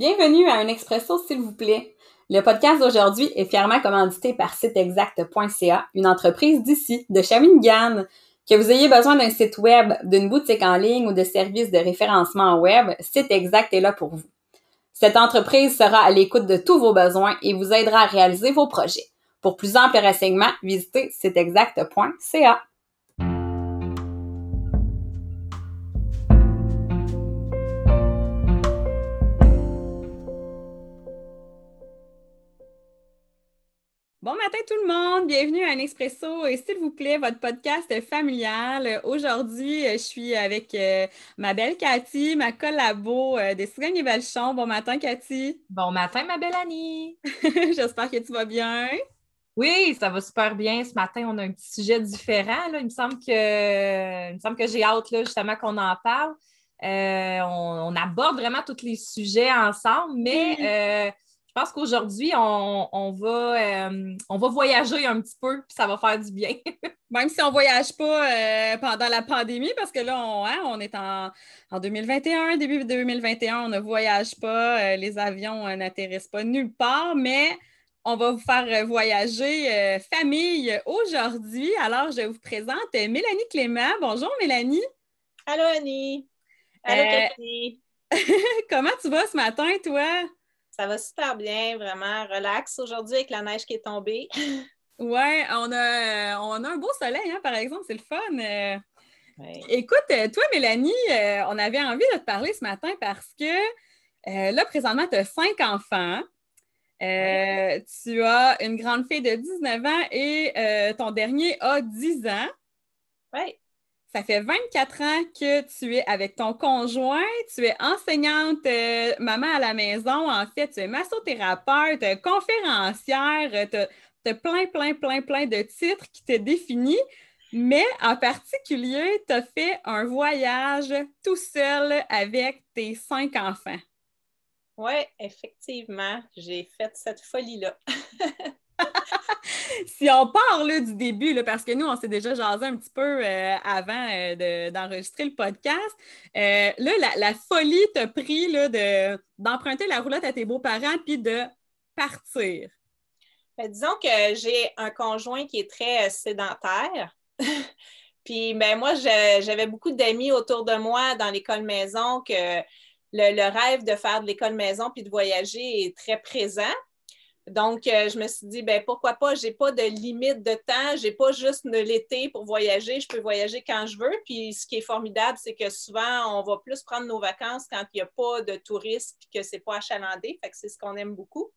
Bienvenue à un expresso, s'il vous plaît. Le podcast d'aujourd'hui est fièrement commandité par siteexact.ca, une entreprise d'ici, de Shawinigan. Que vous ayez besoin d'un site web, d'une boutique en ligne ou de services de référencement web, Site Exact est là pour vous. Cette entreprise sera à l'écoute de tous vos besoins et vous aidera à réaliser vos projets. Pour plus amples renseignements, visitez siteexact.ca. Bon matin tout le monde, bienvenue à un Expresso et s'il vous plaît, votre podcast familial. Aujourd'hui, je suis avec euh, ma belle Cathy, ma collabo euh, des Cigognes et Belchon. Bon matin Cathy. Bon matin ma belle Annie. J'espère que tu vas bien. Oui, ça va super bien. Ce matin, on a un petit sujet différent. Il me semble que, semble que j'ai hâte là, justement qu'on en parle. Euh, on, aborde vraiment tous les sujets ensemble, mais je pense qu'aujourd'hui, on, va, euh, on va voyager un petit peu, puis ça va faire du bien. Même si on ne voyage pas euh, pendant la pandémie, parce que là, on, hein, on est en, 2021, début 2021, on ne voyage pas, euh, les avions n'atterrissent pas nulle part, mais on va vous faire voyager famille aujourd'hui. Alors, je vous présente Mélanie Clément. Bonjour, Mélanie. Allô, Annie. Allô, Cathy. Comment tu vas ce matin, toi? Ça va super bien, vraiment relax aujourd'hui avec la neige qui est tombée. Oui, on a, on a un beau soleil, hein, par exemple, c'est le fun. Euh. Écoute, euh, toi, Mélanie, euh, on avait envie de te parler ce matin parce que là, présentement, tu as cinq enfants. Tu as une grande fille de 19 ans et ton dernier a 10 ans. Oui. Ça fait 24 ans que tu es avec ton conjoint, tu es enseignante euh, maman à la maison, en fait, tu es massothérapeute, conférencière, tu as, plein, plein, plein, plein de titres qui te définissent, mais en particulier, tu as fait un voyage tout seul avec tes cinq enfants. Oui, effectivement, j'ai fait cette folie-là. si on parle du début, parce que nous, on s'est déjà jasé un petit peu euh, avant euh, d'enregistrer le podcast, euh, là, la, folie t'a pris d'emprunter la roulotte à tes beaux-parents puis de partir. Ben, disons que j'ai un conjoint qui est très sédentaire. puis ben, moi, j'avais beaucoup d'amis autour de moi dans l'école maison que le, rêve de faire de l'école maison puis de voyager est très présent. Donc, euh, je me suis dit, ben pourquoi pas, je n'ai pas de limite de temps, je n'ai pas juste l'été pour voyager, je peux voyager quand je veux. Puis, ce qui est formidable, c'est que souvent, on va plus prendre nos vacances quand il n'y a pas de touristes et que ce n'est pas achalandé. Fait que c'est ce qu'on aime beaucoup.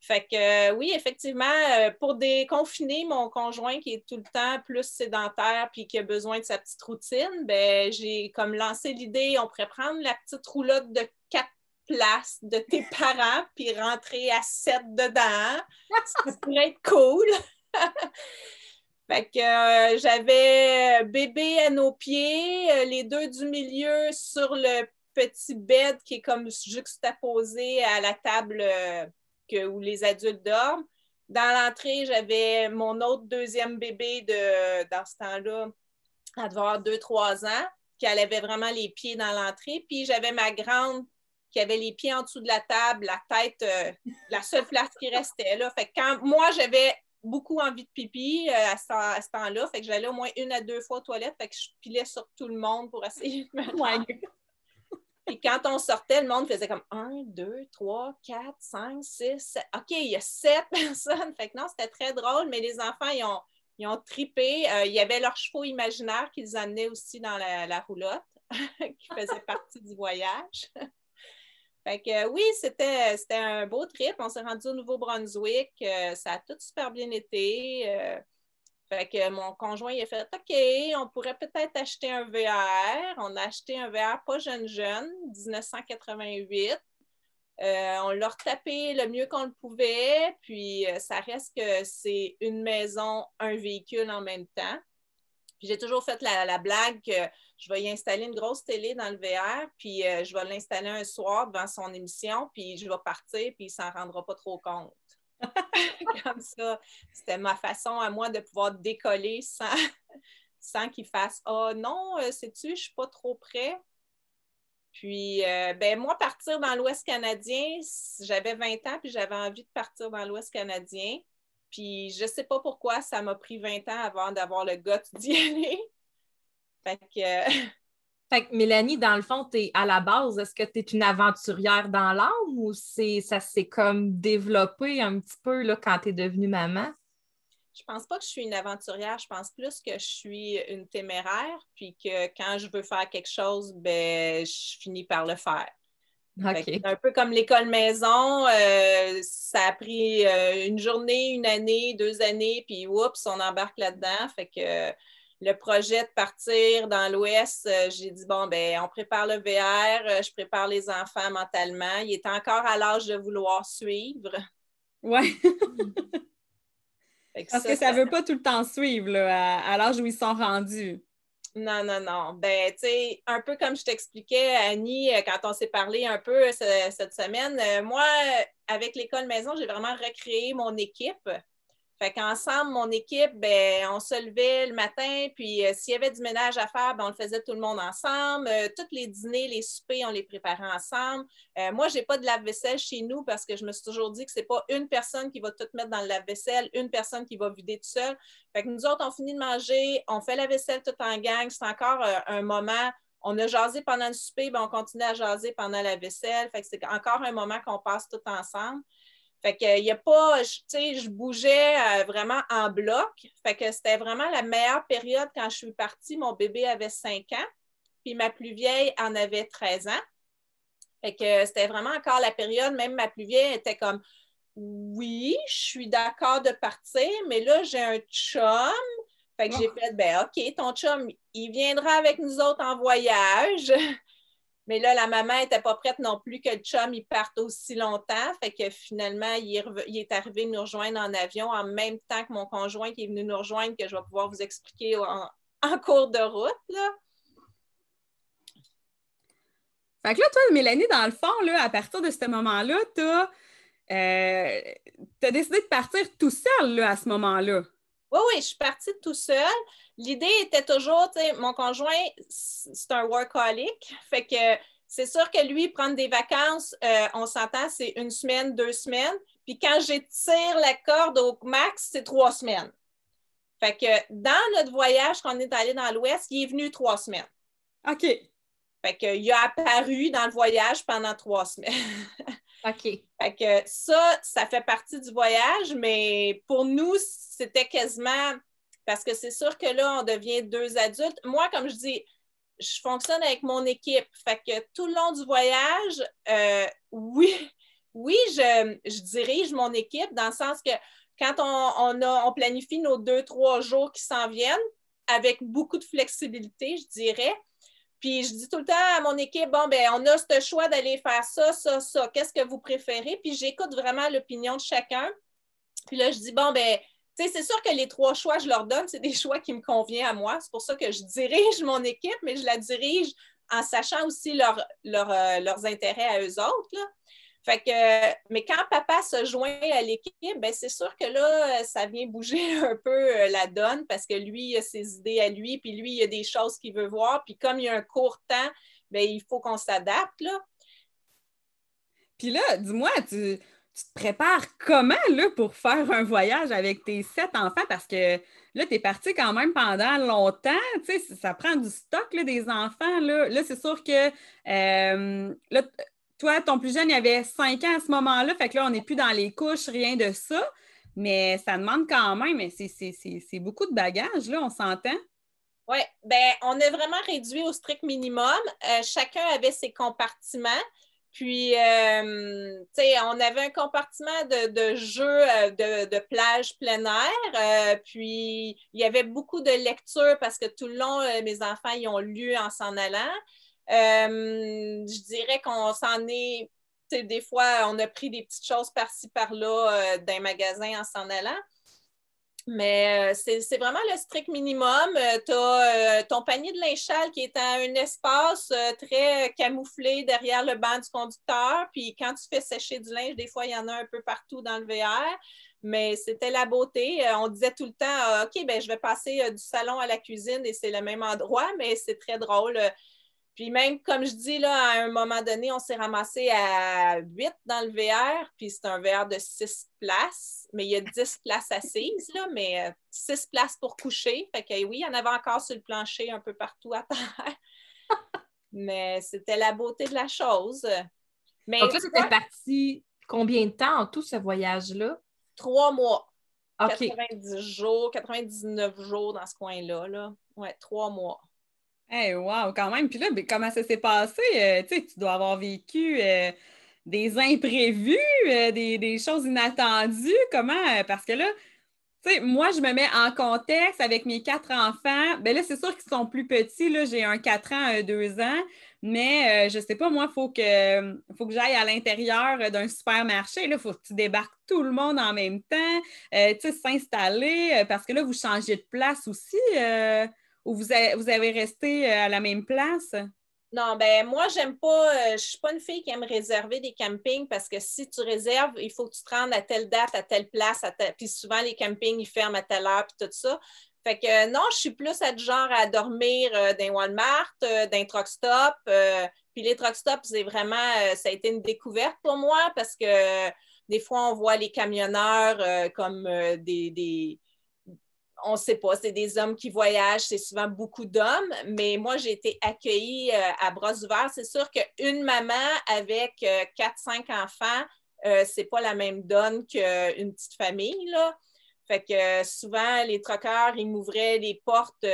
Fait que euh, oui, effectivement, euh, pour déconfiner mon conjoint qui est tout le temps plus sédentaire puis qui a besoin de sa petite routine, ben j'ai comme lancé l'idée, on pourrait prendre la petite roulotte de quatre place de tes parents puis rentrer à 7 dedans. Ça pourrait être cool. fait que euh, j'avais bébé à nos pieds, euh, les deux du milieu sur le petit bed qui est comme juxtaposé à la table euh, où les adultes dorment. Dans l'entrée, j'avais mon autre deuxième bébé de, dans ce temps-là, à devoir 2-3 ans, qui avait vraiment les pieds dans l'entrée. Puis j'avais ma grande qui avait les pieds en dessous de la table, la tête, euh, la seule place qui restait là. Fait que quand moi, j'avais beaucoup envie de pipi euh, à ce, temps-là, fait que j'allais au moins une à deux fois aux toilettes, fait que je pilais sur tout le monde pour essayer de me Puis quand on sortait, le monde faisait comme un, deux, trois, quatre, cinq, six, sept. OK, il y a sept personnes. Fait que non, c'était très drôle, mais les enfants, ils ont, ils ont tripé. Euh, il y avait leurs chevaux imaginaires qu'ils amenaient aussi dans la, la roulotte, qui faisait partie du voyage. Fait que oui, c'était, un beau trip. On s'est rendu au Nouveau-Brunswick. Euh, ça a tout super bien été. Euh, fait que mon conjoint il a fait OK, on pourrait peut-être acheter un VR. On a acheté un VR pas jeune jeune, 1988. Euh, on l'a retapé le mieux qu'on le pouvait, puis ça reste que c'est une maison, un véhicule en même temps. J'ai toujours fait la, la blague que je vais y installer une grosse télé dans le VR, puis euh, je vais l'installer un soir devant son émission, puis je vais partir, puis il s'en rendra pas trop compte. Comme ça, c'était ma façon à moi de pouvoir décoller sans, sans qu'il fasse Ah oh, non, euh, sais-tu, je suis pas trop près. Puis, euh, ben, moi, partir dans l'Ouest canadien, j'avais 20 ans, puis j'avais envie de partir dans l'Ouest canadien. Puis, je ne sais pas pourquoi, ça m'a pris 20 ans avant d'avoir le goût d'y aller. Fait que. Fait que Mélanie, dans le fond, es à la base, est-ce que tu es une aventurière dans l'âme ou ça s'est comme développé un petit peu là, quand tu es devenue maman? Je pense pas que je suis une aventurière, je pense plus que je suis une téméraire, puis que quand je veux faire quelque chose, ben, je finis par le faire. Un peu comme l'école maison, euh, ça a pris euh, une journée, une année, deux années, puis oups, on embarque là-dedans. Fait que le projet de partir dans l'Ouest, euh, j'ai dit bon, ben, on prépare le VR, je prépare les enfants mentalement. Il est encore à l'âge de vouloir suivre. Oui. Parce que ça ne veut pas tout le temps suivre à, l'âge où ils sont rendus. Non, non, non. Ben, tu sais, un peu comme je t'expliquais, Annie, euh, quand on s'est parlé un peu euh, cette semaine, euh, moi, avec l'école maison, j'ai vraiment recréé mon équipe. Fait qu'ensemble, mon équipe, ben, on se levait le matin, puis euh, s'il y avait du ménage à faire, ben, on le faisait tout le monde ensemble. Euh, tous les dîners, les soupers, on les préparait ensemble. Euh, moi, je n'ai pas de lave-vaisselle chez nous parce que je me suis toujours dit que ce n'est pas une personne qui va tout mettre dans le lave-vaisselle, une personne qui va vider tout seul. Fait que nous autres, on finit de manger, on fait la vaisselle tout en gang. C'est encore un moment on a jasé pendant le souper, ben on continue à jaser pendant la vaisselle. Fait que c'est encore un moment qu'on passe tout ensemble. Fait que il y a pas, tu sais, je bougeais euh, vraiment en bloc. Fait que c'était vraiment la meilleure période quand je suis partie. Mon bébé avait 5 ans, puis ma plus vieille en avait 13 ans. Fait que c'était vraiment encore la période, même ma plus vieille était comme Oui, je suis d'accord de partir, mais là, j'ai un chum. Fait que j'ai ah. fait ben OK, ton chum, il viendra avec nous autres en voyage. Mais là, la maman n'était pas prête non plus que le chum il parte aussi longtemps. Fait que finalement, il est, arrivé nous rejoindre en avion en même temps que mon conjoint qui est venu nous rejoindre, que je vais pouvoir vous expliquer en, cours de route. Là. Fait que là, toi, Mélanie, dans le fond, là, à partir de ce moment-là, tu as, euh, décidé de partir tout seul là, à ce moment-là. Oui, oui, je suis partie tout seul. L'idée était toujours, tu sais, mon conjoint, c'est un workaholic. Fait que c'est sûr que lui, prendre des vacances, euh, on s'entend, c'est une semaine, deux semaines. Puis quand j'étire la corde au max, c'est trois semaines. Fait que dans notre voyage, quand on est allé dans l'Ouest, il est venu trois semaines. OK. Fait qu'il a apparu dans le voyage pendant trois semaines. OK. Fait que ça, ça fait partie du voyage, mais pour nous, c'était quasiment parce que c'est sûr que là, on devient deux adultes. Moi, comme je dis, je fonctionne avec mon équipe. Fait que tout le long du voyage, euh, oui, oui, je, dirige mon équipe dans le sens que quand on, on planifie nos deux, trois jours qui s'en viennent, avec beaucoup de flexibilité, je dirais, puis je dis tout le temps à mon équipe, bon, ben on a ce choix d'aller faire ça, ça, ça. Qu'est-ce que vous préférez? Puis j'écoute vraiment l'opinion de chacun. Puis là, je dis, bon, ben, c'est sûr que les trois choix, je leur donne, c'est des choix qui me conviennent à moi. C'est pour ça que je dirige mon équipe, mais je la dirige en sachant aussi euh, leurs intérêts à eux autres. Fait mais quand papa se joint à l'équipe, ben c'est sûr que là, ça vient bouger un peu euh, la donne parce que lui, il a ses idées à lui, puis lui, il a des choses qu'il veut voir. Puis comme il y a un court temps, ben il faut qu'on s'adapte. Puis là, dis-moi, tu, te prépares comment, pour faire un voyage avec tes sept enfants? Parce que là, tu es parti quand même pendant longtemps, tu sais, ça prend du stock, là, des enfants, là. Là, c'est sûr que, euh, toi, ton plus jeune, il avait 5 ans à ce moment-là, fait que là, on n'est plus dans les couches, rien de ça. Mais ça demande quand même, c'est beaucoup de bagages, là, on s'entend. Oui, bien, on a vraiment réduit au strict minimum. Euh, chacun avait ses compartiments. Puis, euh, tu sais, on avait un compartiment de, jeux euh, de, plage plein air. puis, il y avait beaucoup de lectures parce que tout le long, mes enfants, ils ont lu en s'en allant. Euh, je dirais qu'on s'en est, des fois, on a pris des petites choses par-ci, par-là euh, d'un magasin en s'en allant. Mais euh, c'est vraiment le strict minimum. tu as ton panier de linge qui est à un espace très camouflé derrière le banc du conducteur. Puis quand tu fais sécher du linge, des fois, il y en a un peu partout dans le VR. Mais c'était la beauté. on disait tout le temps OK, ben, je vais passer du salon à la cuisine et c'est le même endroit, mais c'est très drôle Puis même, comme je dis, là, à un moment donné, on s'est ramassé à 8 dans le VR, puis c'est un VR de 6 places, mais il y a 10 places assises, là, mais 6 euh, places pour coucher. Fait que oui, il y en avait encore sur le plancher un peu partout à terre. mais c'était la beauté de la chose. Mais, Donc là, c'était parti combien de temps en tout ce voyage-là? Trois mois. 90 jours, 99 jours dans ce coin-là. Là. Ouais, trois mois. Hey, wow, quand même. Puis là, ben, comment ça s'est passé? Euh, tu dois avoir vécu euh, des imprévus, euh, des, choses inattendues. Comment? Parce que là, tu sais, moi, je me mets en contexte avec mes quatre enfants. Bien là, c'est sûr qu'ils sont plus petits. Là, j'ai un 4 ans, un 2 ans. Mais je sais pas, moi, il faut que, faut que j'aille à l'intérieur d'un supermarché. Il faut que tu débarques tout le monde en même temps. tu sais, s'installer. parce que là, vous changez de place aussi. Ou vous avez, vous avez resté euh, à la même place? Non, ben moi, j'aime pas, euh, je suis pas une fille qui aime réserver des campings parce que si tu réserves, il faut que tu te rendes à telle date, à telle place, à puis souvent les campings, ils ferment à telle heure, puis tout ça. Fait que euh, non, je suis plus à genre à dormir dans Walmart, dans truck stop. puis les truck stops, c'est vraiment, ça a été une découverte pour moi parce que des fois, on voit les camionneurs comme des on ne sait pas, c'est des hommes qui voyagent, c'est souvent beaucoup d'hommes, mais moi, j'ai été accueillie euh, à bras ouverts. C'est sûr qu'une maman avec euh, quatre, cinq enfants, euh, c'est pas la même donne qu'une petite famille. Fait que souvent, les troqueurs, ils m'ouvraient les portes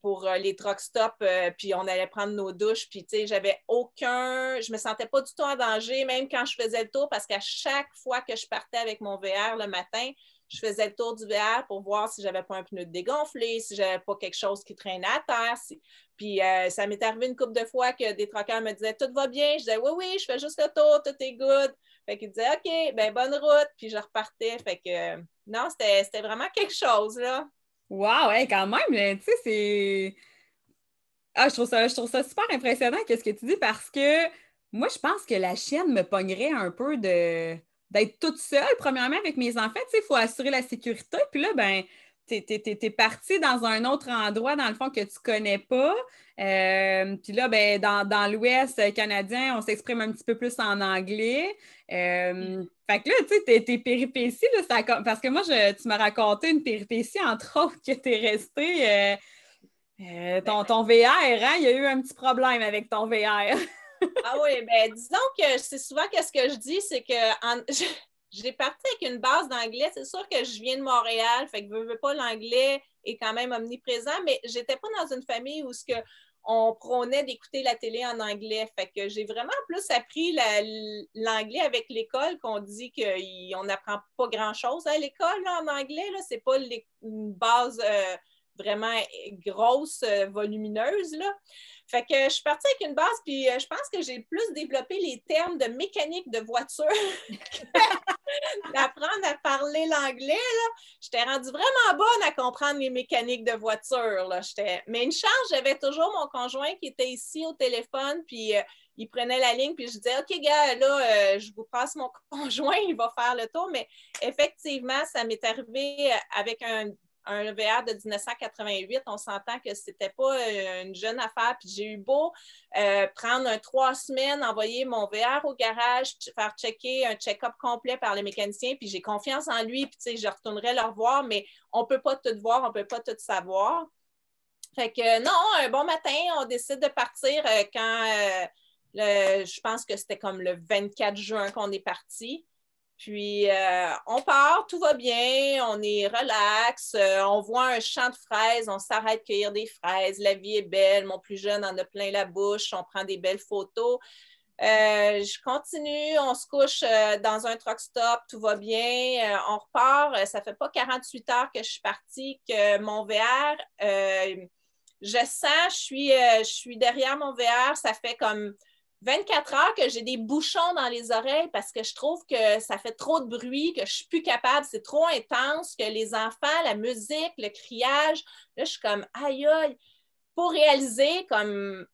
pour les truck stops, puis on allait prendre nos douches, puis tu sais, j'avais aucun, je me sentais pas du tout en danger, même quand je faisais le tour, parce qu'à chaque fois que je partais avec mon VR le matin, je faisais le tour du VR pour voir si j'avais pas un pneu dégonflé, si j'avais pas quelque chose qui traînait à terre. Puis euh, ça m'est arrivé une couple de fois que des troqueurs me disaient Tout va bien. Je disais Oui, oui, je fais juste le tour, tout est good. Fait qu'ils disaient OK, ben bonne route. Puis je repartais. Fait que non, c'était vraiment quelque chose, là. Wow, quand même, tu sais, c'est. Ah, je trouve, ça, je trouve ça super impressionnant, qu'est-ce que tu dis, parce que moi, je pense que la chienne me pognerait un peu de d'être toute seule, premièrement, avec mes enfants. Tu sais, il faut assurer la sécurité. Puis là, ben, tu es, parti dans un autre endroit, dans le fond, que tu ne connais pas. Euh, puis là, ben, dans, l'Ouest canadien, on s'exprime un petit peu plus en anglais. Euh, fait que là, tu sais, tes, péripéties, là, parce que moi, je, tu m'as raconté une péripétie, entre autres, que tu es resté. Euh, ton, ton VR, hein? il y a eu un petit problème avec ton VR. ah oui, ben disons que c'est souvent qu'est-ce que je dis, c'est que j'ai parti avec une base d'anglais. C'est sûr que je viens de Montréal, fait que je veux pas l'anglais est quand même omniprésent, mais j'étais pas dans une famille où ce que on prônait d'écouter la télé en anglais. Fait que j'ai vraiment plus appris l'anglais avec l'école qu'on dit qu'on n'apprend pas grand-chose à l'école en anglais. Ce n'est pas une base euh, vraiment grosse, euh, volumineuse. Là. Fait que je suis partie avec une base, puis euh, je pense que j'ai plus développé les termes de mécanique de voiture d'apprendre à parler l'anglais. J'étais rendue vraiment bonne à comprendre les mécaniques de voiture. Là. Mais une chance, j'avais toujours mon conjoint qui était ici au téléphone, puis euh, il prenait la ligne, puis je disais, OK, gars, là, je vous passe mon conjoint, il va faire le tour. Mais effectivement, ça m'est arrivé avec un un VR de 1988, on s'entend que c'était pas euh, une jeune affaire. Puis j'ai eu beau euh, prendre trois semaines, envoyer mon VR au garage, faire checker un check-up complet par les mécaniciens, puis j'ai confiance en lui, puis tu sais, je retournerai le revoir, mais on peut pas tout voir, on peut pas tout savoir. Fait que non, un bon matin, on décide de partir euh, quand je pense que c'était comme le 24 juin qu'on est parti. Puis euh, on part, tout va bien, on est relax, euh, on voit un champ de fraises, on s'arrête cueillir des fraises, la vie est belle, mon plus jeune en a plein la bouche, on prend des belles photos. Euh, je continue, on se couche dans un truck stop, tout va bien, on repart. Ça fait pas 48 heures que je suis partie, que mon VR, je sens, je suis, je suis derrière mon VR, ça fait comme 24 heures que j'ai des bouchons dans les oreilles parce que je trouve que ça fait trop de bruit, que je suis plus capable, c'est trop intense, que les enfants, la musique, le criage, là, je suis comme aïe aïe. Pour réaliser, comme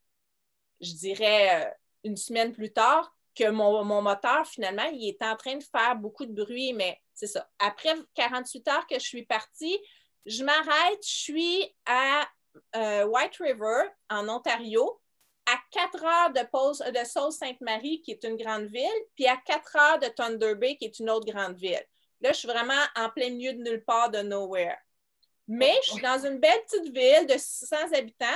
je dirais euh, une semaine plus tard, que mon, moteur, finalement, il est en train de faire beaucoup de bruit, mais c'est ça. Après 48 heures que je suis partie, je m'arrête, je suis à euh, White River, en Ontario, 4 heures de, pause, de Sault-Sainte-Marie, qui est une grande ville, puis à 4 heures de Thunder Bay, qui est une autre grande ville. Là, je suis vraiment en plein milieu de nulle part, de nowhere. Mais je suis dans une belle petite ville de 600 habitants.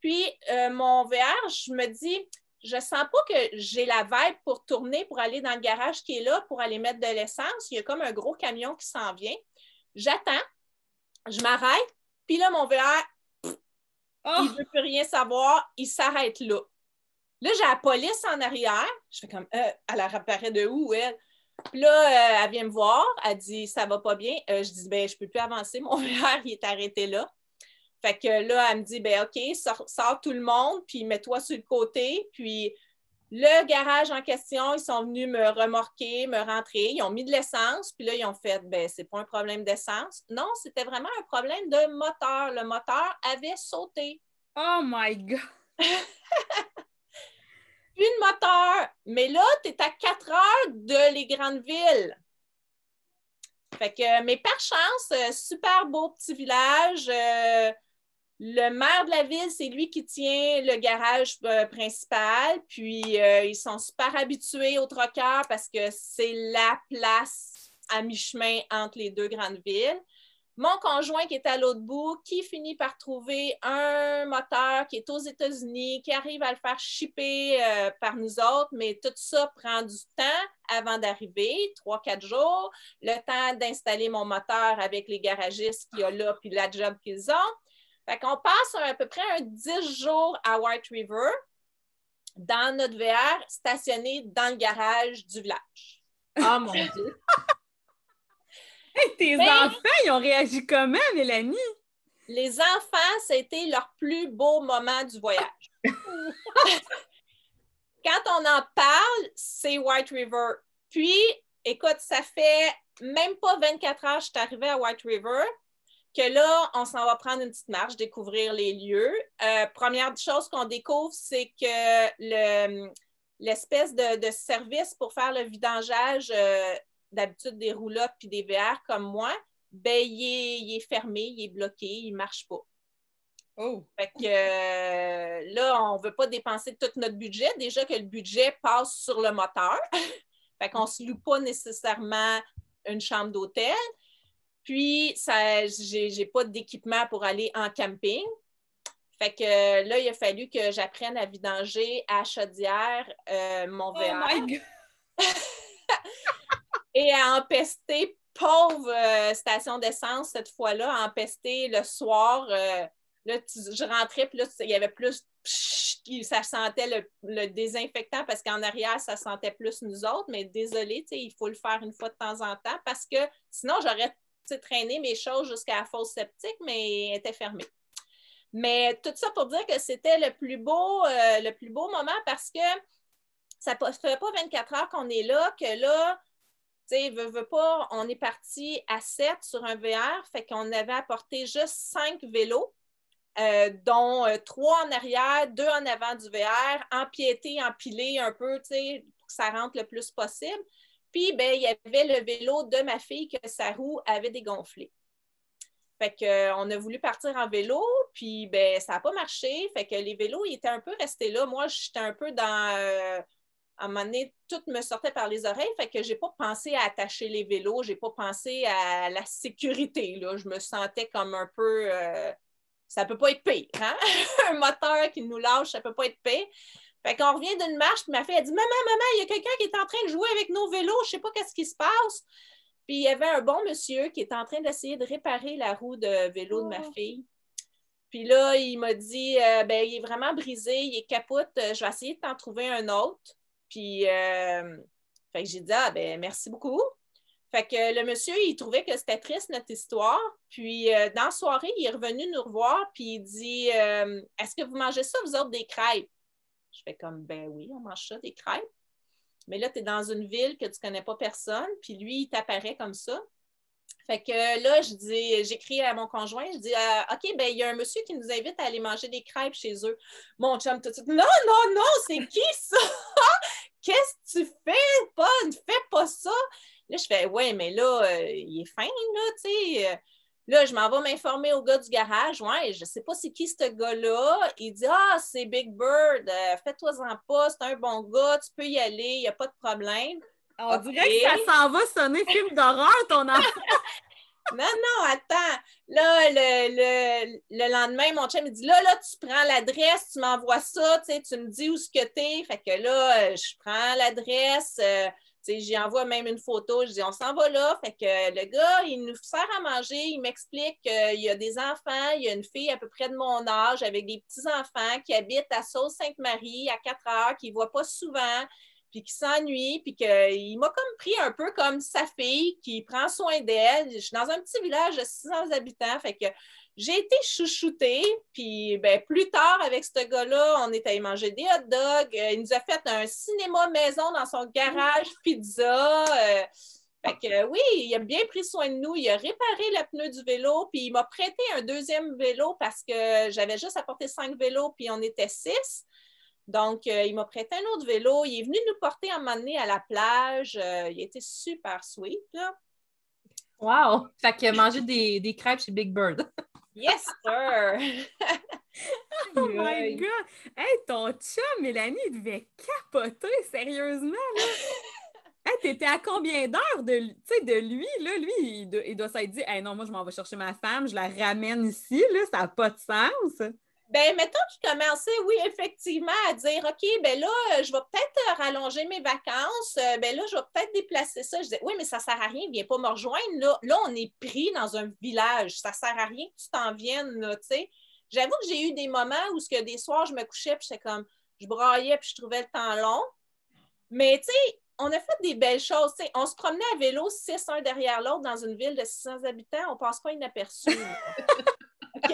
Puis, euh, mon VR, je me dis, je sens pas que j'ai la vibe pour tourner, pour aller dans le garage qui est là, pour aller mettre de l'essence. Il y a comme un gros camion qui s'en vient. J'attends, je m'arrête, puis là, mon VR, oh. il ne veut plus rien savoir, il s'arrête là. Là, j'ai la police en arrière. Je fais comme, euh, elle apparaît de où, elle? Puis là, euh, elle vient me voir, elle dit ça va pas bien. Euh, je dis ben je peux plus avancer, mon verre il est arrêté là. Fait que là, elle me dit ben OK, sors, tout le monde, puis mets-toi sur le côté. Puis le garage en question, ils sont venus me remorquer, me rentrer, ils ont mis de l'essence, puis là, ils ont fait ben c'est pas un problème d'essence. Non, c'était vraiment un problème de moteur. Le moteur avait sauté. Oh my God! plus de moteur. Mais là, tu es à 4 heures de les grandes villes. Fait que, mais par chance, euh, super beau petit village. Euh, le maire de la ville, c'est lui qui tient le garage euh, principal. Puis, ils sont super habitués au troqueur parce que c'est la place à mi-chemin entre les deux grandes villes mon conjoint qui est à l'autre bout, qui finit par trouver un moteur qui est aux États-Unis, qui arrive à le faire shipper euh, par nous autres, mais tout ça prend du temps avant d'arriver, trois, quatre jours, le temps d'installer mon moteur avec les garagistes qu'il y a là, puis la job qu'ils ont. Fait qu'on passe à, peu près un 10 jours à White River dans notre VR stationné dans le garage du village. Oh mon Dieu! tes enfants, ils ont réagi comment, Mélanie? Les enfants, c'était leur plus beau moment du voyage. Quand on en parle, c'est White River. Puis, écoute, ça fait même pas 24 heures que je suis arrivée à White River que là, on s'en va prendre une petite marche, découvrir les lieux. Euh, première chose qu'on découvre, c'est que l'espèce de, service pour faire le vidangeage euh, d'habitude des roulottes puis des VR comme moi, ben, il est, fermé, il est bloqué, il ne marche pas. Oh. Fait que euh, là, on ne veut pas dépenser tout notre budget. Déjà que le budget passe sur le moteur. fait qu'on ne se loue pas nécessairement une chambre d'hôtel. Puis, je n'ai pas d'équipement pour aller en camping. Fait que là, il a fallu que j'apprenne à vidanger à chaudière euh, mon VR. Oh my God. et à empester, pauvre euh, station d'essence cette fois-là, à empester le soir. Euh, là, je rentrais, puis là, il y avait plus. ça sentait le, désinfectant parce qu'en arrière, ça sentait plus nous autres. Mais désolé, il faut le faire une fois de temps en temps parce que sinon, j'aurais traîné mes choses jusqu'à la fosse septique, mais elle était fermée. Mais tout ça pour dire que c'était le plus beau, euh, le plus beau moment parce que ça ne fait pas 24 heures qu'on est là, que là, sais, veut, pas, on est parti à 7 sur un VR, fait qu'on avait apporté juste 5 vélos, euh, dont euh, trois en arrière, deux en avant du VR, empiétés, empilés un peu, tu sais, pour que ça rentre le plus possible. Puis, ben, il y avait le vélo de ma fille que sa roue avait dégonflé. Fait qu'on euh, a voulu partir en vélo, puis ben, ça n'a pas marché. Fait que les vélos, ils étaient un peu restés là. Moi, j'étais un peu dans à un moment donné, tout me sortait par les oreilles, fait que j'ai pas pensé à attacher les vélos, j'ai pas pensé à la sécurité. Là. Je me sentais comme un peu. Euh, ça peut pas être pire, hein? un moteur qui nous lâche, ça peut pas être pire. Fait qu'on revient d'une marche, puis ma fille a dit Maman, maman, il y a quelqu'un qui est en train de jouer avec nos vélos, je sais pas qu'est-ce qui se passe. Puis il y avait un bon monsieur qui était en train d'essayer de réparer la roue de vélo de ma oh. fille. Puis là, il m'a dit euh, ben, il est vraiment brisé, il est capote, je vais essayer de t'en trouver un autre. Puis, euh, j'ai dit, ah, ben, merci beaucoup. Fait que le monsieur, il trouvait que c'était triste notre histoire. Puis, euh, dans la soirée, il est revenu nous revoir, puis il dit, euh, est-ce que vous mangez ça, vous autres, des crêpes? Je fais comme, ben oui, on mange ça, des crêpes. Mais là, tu es dans une ville que tu connais pas personne, puis lui, il t'apparaît comme ça. Fait que là, je dis, j'écris à mon conjoint, je dis OK, ben il y a un monsieur qui nous invite à aller manger des crêpes chez eux. Mon chum tout de suite, non, non, non, c'est qui ça? Qu'est-ce que tu fais? Pas, ne fais pas ça. Là, je fais Ouais, mais là, euh, il est fin, là, tu sais. Là, je m'en vais m'informer au gars du garage. Ouais, je sais pas c'est qui ce gars-là. Il dit Ah, c'est Big Bird, euh, fais-toi-en pas, c'est un bon gars, tu peux y aller, il n'y a pas de problème. On dirait que ça s'en va sonner film d'horreur, ton enfant. non, non, attends. Là, le, le, lendemain, mon chum me dit Là, là, tu prends l'adresse, tu m'envoies ça, tu me dis où ce que t'es. Fait que là, je prends l'adresse. Euh, J'y envoie même une photo, je dis on s'en va là. Fait que le gars, il nous sert à manger, il m'explique qu'il y a des enfants, il y a une fille à peu près de mon âge avec des petits-enfants qui habitent à Sault-Sainte-Marie à 4 heures, qui ne voit pas souvent, puis qui s'ennuie, puis qu'il m'a comme pris un peu comme sa fille qui prend soin d'elle. Je suis dans un petit village de 600 habitants, fait que j'ai été chouchoutée, puis ben, plus tard, avec ce gars-là, on est allé manger des hot dogs. Euh, il nous a fait un cinéma maison dans son garage pizza. Euh, fait que oui, il a bien pris soin de nous. Il a réparé le pneu du vélo, puis il m'a prêté un deuxième vélo parce que j'avais juste apporté cinq vélos, puis on était six. Donc, euh, il m'a prêté un autre vélo. Il est venu nous porter un moment donné à la plage. il était super sweet. Là. Wow! Fait qu'il a mangé des, des crêpes chez Big Bird. Yes, sir! oh my God! Hey, ton chum, Mélanie, il devait capoter, sérieusement, là! hey, t'étais à combien d'heures de, de lui, là? Lui, il doit, il doit s'être dit, hey, non, moi, je m'en vais chercher ma femme, je la ramène ici, là, ça n'a pas de sens! Ben, mettons qu'il commençait, oui, effectivement, à dire OK, ben là, je vais peut-être rallonger mes vacances, euh, ben là, je vais peut-être déplacer ça. Je disais Oui, mais ça ne sert à rien, viens pas me rejoindre. Là, là, on est pris dans un village. Ça ne sert à rien que tu t'en viennes, là, tu sais. J'avoue que j'ai eu des moments où ce que des soirs, je me couchais, puis j'étais comme, je braillais, puis je trouvais le temps long. Mais, tu sais, on a fait des belles choses. sais, on se promenait à vélo, six un derrière l'autre, dans une ville de 600 habitants. On passe pas inaperçu. OK?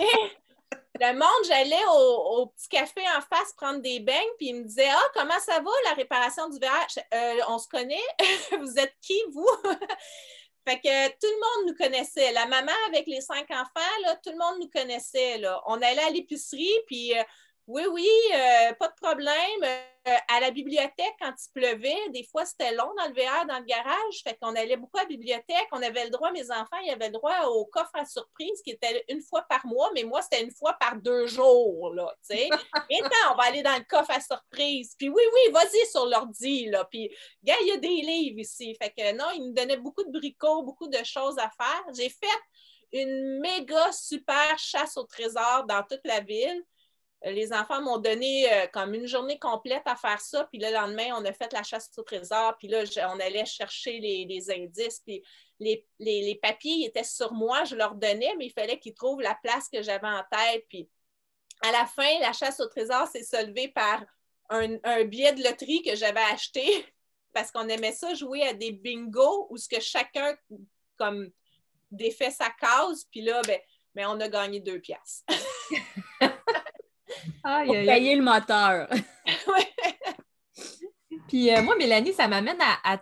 Le monde, j'allais au, petit café en face prendre des beignes, puis il me disait Ah, comment ça va, la réparation du verre? Euh, on se connaît? vous êtes qui, vous? fait que tout le monde nous connaissait. La maman avec les cinq enfants, là, tout le monde nous connaissait. Là. On allait à l'épicerie, puis euh, oui, oui, euh, pas de problème. Euh, à la bibliothèque, quand il pleuvait, des fois, c'était long dans le VR, dans le garage. Fait qu'on allait beaucoup à la bibliothèque. On avait le droit, mes enfants, ils avaient le droit au coffre à surprise qui était une fois par mois, mais moi, c'était une fois par deux jours, là, tu sais. Maintenant, on va aller dans le coffre à surprise. Puis oui, oui, vas-y sur l'ordi, là. Puis, gars, il y a des livres ici. Fait que non, ils nous donnaient beaucoup de bricots, beaucoup de choses à faire. J'ai fait une méga super chasse au trésor dans toute la ville les enfants m'ont donné euh, comme une journée complète à faire ça. Puis le lendemain, on a fait la chasse au trésor. Puis là, on allait chercher les, indices. Puis les, papiers étaient sur moi. Je leur donnais, mais il fallait qu'ils trouvent la place que j'avais en tête. Puis à la fin, la chasse au trésor s'est solvée par un, billet de loterie que j'avais acheté parce qu'on aimait ça jouer à des bingos où ce que chacun comme défait sa case. Puis là, ben, ben on a gagné deux piastres. pour payer le moteur. Puis euh, moi, Mélanie, ça m'amène à,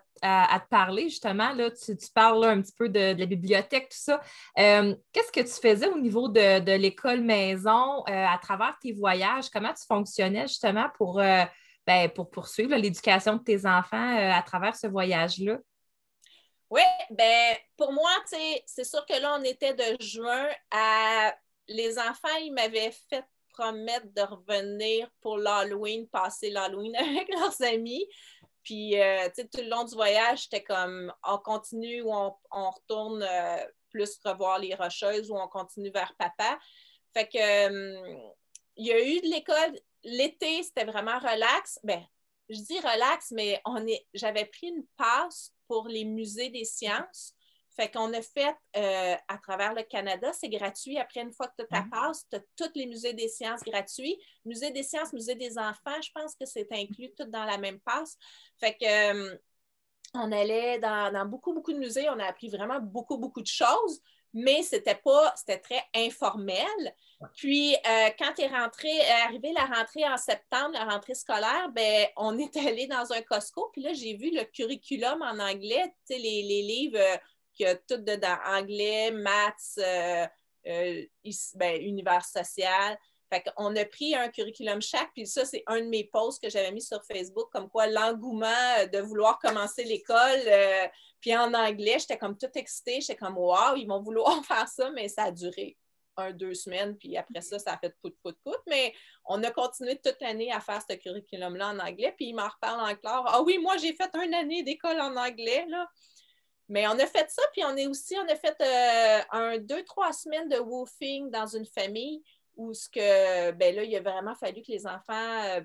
te parler justement. Là, tu, parles un petit peu de, la bibliothèque, tout ça. Euh, qu'est-ce que tu faisais au niveau de, l'école maison euh, à travers tes voyages? Comment tu fonctionnais justement pour, ben, pour poursuivre l'éducation de tes enfants à travers ce voyage-là? Oui, ben pour moi, c'est sûr que là, on était de juin à les enfants, ils m'avaient fait promettre de revenir pour l'Halloween, passer l'Halloween avec leurs amis. Puis, euh, tu sais, tout le long du voyage, c'était comme on continue ou on, retourne euh, plus revoir les Rocheuses ou on continue vers papa. Fait que, euh, il y a eu de l'école. L'été, c'était vraiment relax. Ben, je dis relax, mais on est, j'avais pris une passe pour les musées des sciences. Fait qu'on a fait euh, à travers le Canada, c'est gratuit. Après, une fois que tu as ta passe, tu as tous les musées des sciences gratuits. Musée des sciences, musée des enfants, je pense que c'est inclus tout dans la même passe. Fait que euh, on allait dans, beaucoup, beaucoup de musées, on a appris vraiment beaucoup, beaucoup de choses, mais c'était pas, c'était très informel. Puis, euh, quand est rentré, arrivé la rentrée en septembre, la rentrée scolaire, ben, on est allé dans un Costco, puis là, j'ai vu le curriculum en anglais, les, les livres tout dedans, anglais, maths, euh, euh, ben, univers social. Fait qu'on a pris un curriculum chaque, puis ça, c'est un de mes posts que j'avais mis sur Facebook, comme quoi l'engouement de vouloir commencer l'école, euh, puis en anglais, j'étais comme toute excitée, j'étais comme wow, ils vont vouloir faire ça, mais ça a duré un, deux semaines, puis après ça, ça a fait pout, pout, pout. Mais on a continué toute l'année à faire ce curriculum-là en anglais, puis il m'en reparle encore. Ah oui, moi, j'ai fait une année d'école en anglais, là. Mais on a fait ça, puis on est aussi, on a fait euh, un deux, trois semaines de woofing dans une famille où ce que, ben là, il a vraiment fallu que les enfants euh,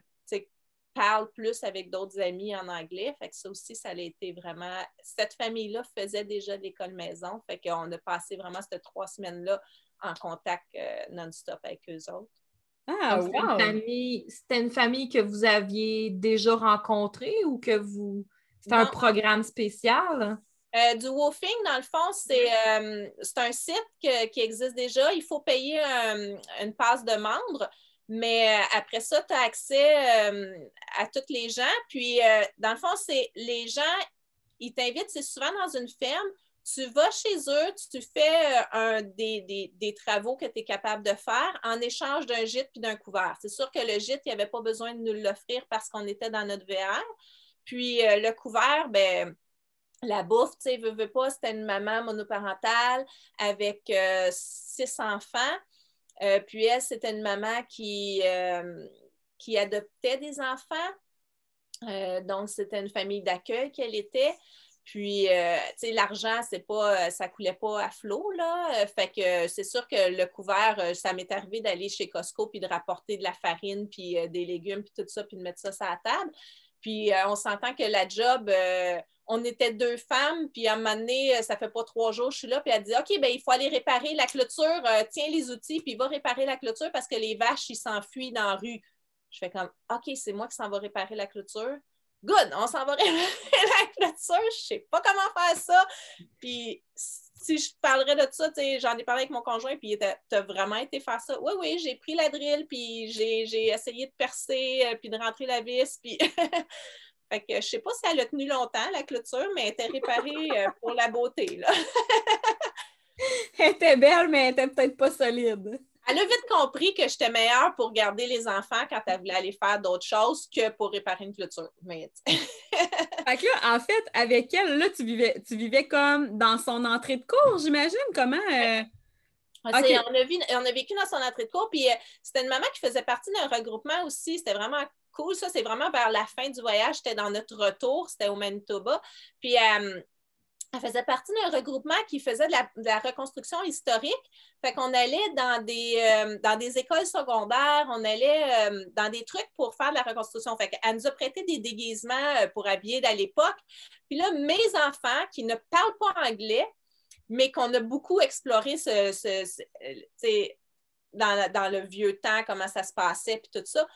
parlent plus avec d'autres amis en anglais. Fait que ça aussi, ça a été vraiment. Cette famille-là faisait déjà l'école maison. Fait qu'on a passé vraiment ces trois semaines-là en contact euh, non-stop avec eux autres. Ah, wow! C'était une, famille que vous aviez déjà rencontrée ou que vous. C'était un programme spécial? Euh, du woofing, dans le fond, c'est euh, un site qui existe déjà. Il faut payer une passe de membre, mais après ça, tu as accès à tous les gens. Puis, dans le fond, c'est les gens, ils t'invitent, c'est souvent dans une ferme, tu vas chez eux, tu fais euh, un, des, travaux que tu es capable de faire en échange d'un gîte puis d'un couvert. C'est sûr que le gîte, il n'y avait pas besoin de nous l'offrir parce qu'on était dans notre VR. Puis euh, le couvert, ben la bouffe, tu sais, veux, pas, c'était une maman monoparentale avec euh, six enfants. puis elle, c'était une maman qui, qui adoptait des enfants. donc, c'était une famille d'accueil qu'elle était. Puis, euh, tu sais, l'argent, c'est pas, euh, ça coulait pas à flot, là. Euh, fait que c'est sûr que le couvert, ça m'est arrivé d'aller chez Costco puis de rapporter de la farine puis des légumes puis tout ça puis de mettre ça sur la table. Puis, on s'entend que la job, on était deux femmes, puis à un moment donné, ça fait pas trois jours, je suis là, puis elle dit OK, ben il faut aller réparer la clôture, tiens les outils, puis va réparer la clôture parce que les vaches, ils s'enfuient dans la rue. Je fais comme OK, c'est moi qui s'en va réparer la clôture good, on s'en va réparer la clôture, je sais pas comment faire ça. Puis si je parlerais de ça, j'en ai parlé avec mon conjoint, puis tu as vraiment été faire ça? Oui, oui, j'ai pris la drill, puis j'ai essayé de percer, euh, puis de rentrer la vis, puis. fait que je sais pas si elle a tenu longtemps, la clôture, mais elle était réparée euh, pour la beauté, là. elle était belle, mais elle était peut-être pas solide. Elle a vite compris que j'étais meilleure pour garder les enfants quand elle voulait aller faire d'autres choses que pour réparer une clôture. Mais... fait que là, en fait, avec elle, là, tu vivais, tu vivais comme dans son entrée de cours, j'imagine. Comment. Euh? on, a vécu dans son entrée de cours, puis euh, c'était une maman qui faisait partie d'un regroupement aussi. C'était vraiment cool. Ça, c'est vraiment vers la fin du voyage. C'était dans notre retour, c'était au Manitoba. Puis euh, elle faisait partie d'un regroupement qui faisait de la, reconstruction historique. Fait qu'on allait dans des, euh, dans des écoles secondaires, on allait euh, dans des trucs pour faire de la reconstruction. Fait qu'elle nous a prêté des déguisements pour habiller à l'époque. Puis là, mes enfants qui ne parlent pas anglais, mais qu'on a beaucoup exploré dans, dans, le vieux temps, comment ça se passait, puis tout ça,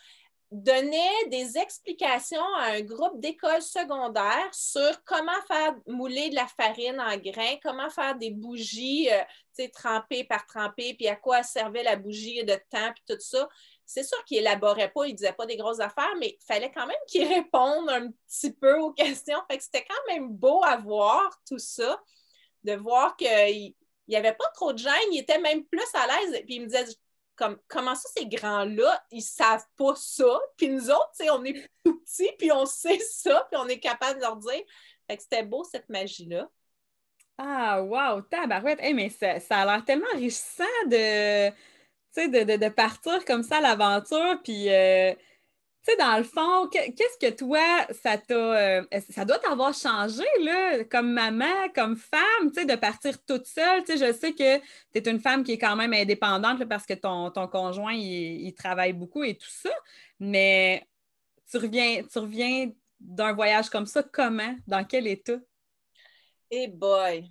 donnait des explications à un groupe d'écoles secondaires sur comment faire mouler de la farine en grains, comment faire des bougies euh, trempées par trempées, puis à quoi servait la bougie de temps, puis tout ça. C'est sûr qu'ils n'élaboraient pas, ils ne disaient pas des grosses affaires, mais il fallait quand même qu'ils répondent un petit peu aux questions. Fait que c'était quand même beau à voir tout ça, de voir qu'il n'y avait pas trop de gêne, ils étaient même plus à l'aise. Puis ils me disaient, comment ça, ces grands-là, ils savent pas ça, puis nous autres, on est tout petits, puis on sait ça, puis on est capable de leur dire. Fait que c'était beau, cette magie-là. Ah, wow! Tabarouette! Hey, mais ça, a l'air tellement enrichissant de, de, de, partir comme ça à l'aventure, puis... Euh, dans le fond, qu'est-ce que toi, ça t'a. Euh, ça doit t'avoir changé, là, comme maman, comme femme, tu sais, de partir toute seule? Tu sais, je sais que tu es une femme qui est quand même indépendante parce que ton, ton conjoint, il, travaille beaucoup et tout ça. Mais tu reviens, tu reviens d'un voyage comme ça, comment? Dans quel état? Eh boy!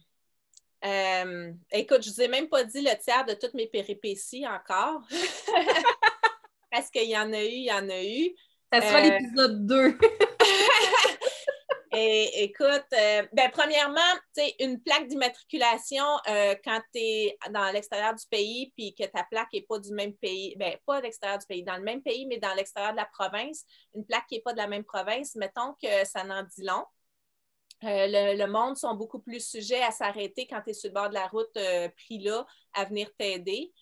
Euh, écoute, je ne vous ai même pas dit le tiers de toutes mes péripéties encore. Parce qu'il y en a eu, il y en a eu. Ça sera euh, l'épisode 2. Et écoute, euh, ben, premièrement, une plaque d'immatriculation, euh, quand tu es dans l'extérieur du pays, puis que ta plaque n'est pas du même pays, ben, pas à l'extérieur du pays, dans le même pays, mais dans l'extérieur de la province, une plaque qui n'est pas de la même province, mettons que ça n'en dit long. le, monde sont beaucoup plus sujets à s'arrêter quand tu es sur le bord de la route pris là à venir t'aider.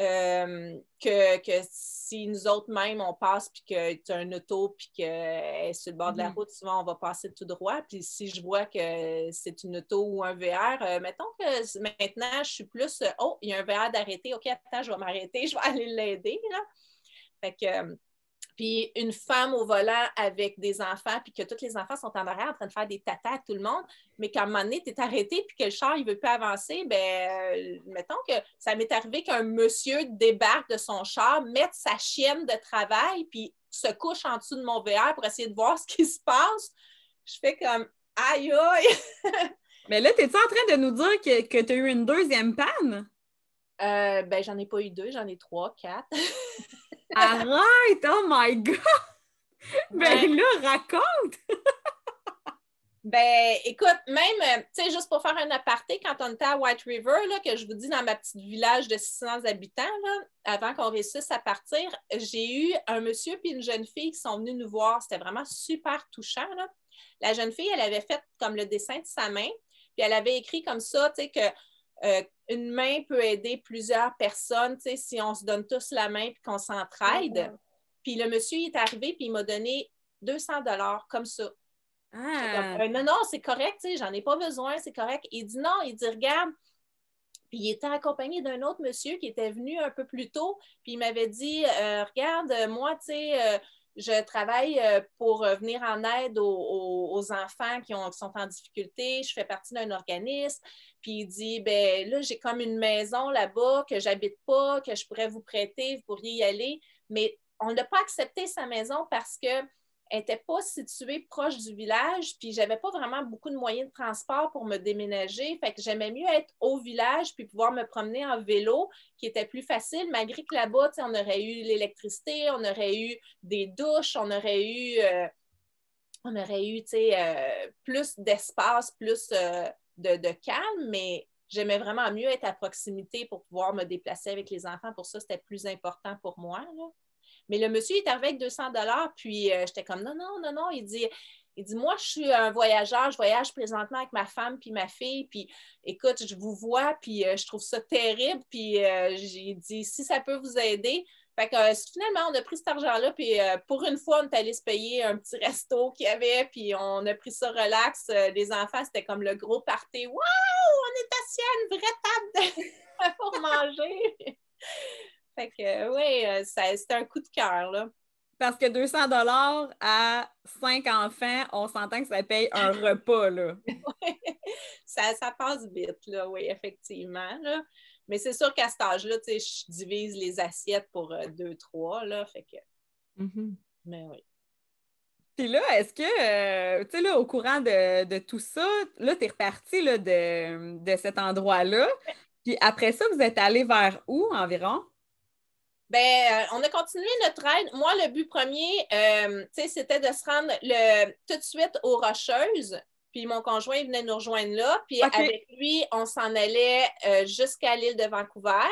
Euh, que, que, si nous autres même on passe puis que tu as un auto puis qu'elle est sur le bord de la mm-hmm. route, souvent on va passer tout droit. Puis si je vois que c'est une auto ou un VR, euh, mettons que maintenant je suis plus Oh, il y a un VR d'arrêter, OK, attends, je vais m'arrêter, je vais aller l'aider. Fait que puis une femme au volant avec des enfants, puis que tous les enfants sont en arrière en train de faire des tatas à tout le monde, mais qu'à un moment donné, tu es arrêté, puis que le char, il ne veut plus avancer, ben euh, mettons que ça m'est arrivé qu'un monsieur débarque de son char, mette sa chienne de travail, puis se couche en dessous de mon VR pour essayer de voir ce qui se passe. Je fais comme aïe aïe! mais là, es-tu en train de nous dire que, que tu as eu une deuxième panne? Euh, ben, j'en ai pas eu deux, j'en ai trois, quatre. Arrête! Oh my God! Ben là, raconte! ben, écoute, même, euh, tu sais, juste pour faire un aparté, quand on était à White River, là, que je vous dis dans ma petite village de 600 habitants, là, avant qu'on réussisse à partir, j'ai eu un monsieur puis une jeune fille qui sont venus nous voir. C'était vraiment super touchant. Là. La jeune fille, elle avait fait comme le dessin de sa main, puis elle avait écrit comme ça, tu sais, que euh, une main peut aider plusieurs personnes, si on se donne tous la main et qu'on s'entraide. Puis le monsieur il est arrivé puis il m'a donné 200 dollars comme ça. Ah. Euh, non, non, c'est correct, j'en ai pas besoin, c'est correct. Il dit non, il dit regarde. Puis il était accompagné d'un autre monsieur qui était venu un peu plus tôt, puis il m'avait dit euh, regarde, moi, tu sais, je travaille euh, pour euh, venir en aide aux, enfants qui, sont en difficulté. Je fais partie d'un organisme. Puis il dit ben là, j'ai comme une maison là-bas que j'habite pas, que je pourrais vous prêter, vous pourriez y aller. Mais on n'a pas accepté sa maison parce que n'était pas située proche du village, puis j'avais pas vraiment beaucoup de moyens de transport pour me déménager. Fait que j'aimais mieux être au village puis pouvoir me promener en vélo, qui était plus facile, malgré que là-bas, on aurait eu l'électricité, on aurait eu des douches, on aurait eu, euh, on aurait eu euh, plus d'espace, plus euh, de, calme, mais j'aimais vraiment mieux être à proximité pour pouvoir me déplacer avec les enfants. Pour ça, c'était plus important pour moi. Mais le monsieur est arrivé avec 200 dollars, puis euh, j'étais comme non, non, non, non. Il dit, il dit, moi, je suis un voyageur, je voyage présentement avec ma femme puis ma fille, puis écoute, je vous vois, puis euh, je trouve ça terrible, puis euh, j'ai dit, si ça peut vous aider. Fait que finalement, on a pris cet argent-là, puis pour une fois, on est allé se payer un petit resto qu'il y avait, puis on a pris ça relax. les enfants, c'était comme le gros party. Waouh! On est assis à une vraie table pour manger. Fait que, oui, euh, c'était un coup de cœur, là. Parce que 200 dollars à cinq enfants, on s'entend que ça paye un repas, là. ça, ça passe vite, là, oui, effectivement, là. Mais c'est sûr qu'à cet âge-là, tu sais, je divise les assiettes pour euh, deux, trois, là, fait que... Mm-hmm. Mais oui. Puis là, est-ce que, euh, tu sais, là, au courant de, tout ça, là, tu es reparti là, de, de cet endroit-là. Puis après ça, vous êtes allé vers où environ? Ben, euh, on a continué notre aide. Moi, le but premier, euh, c'était de se rendre le, tout de suite aux Rocheuses. Puis mon conjoint venait nous rejoindre là. Puis avec lui, on s'en allait euh, jusqu'à l'île de Vancouver.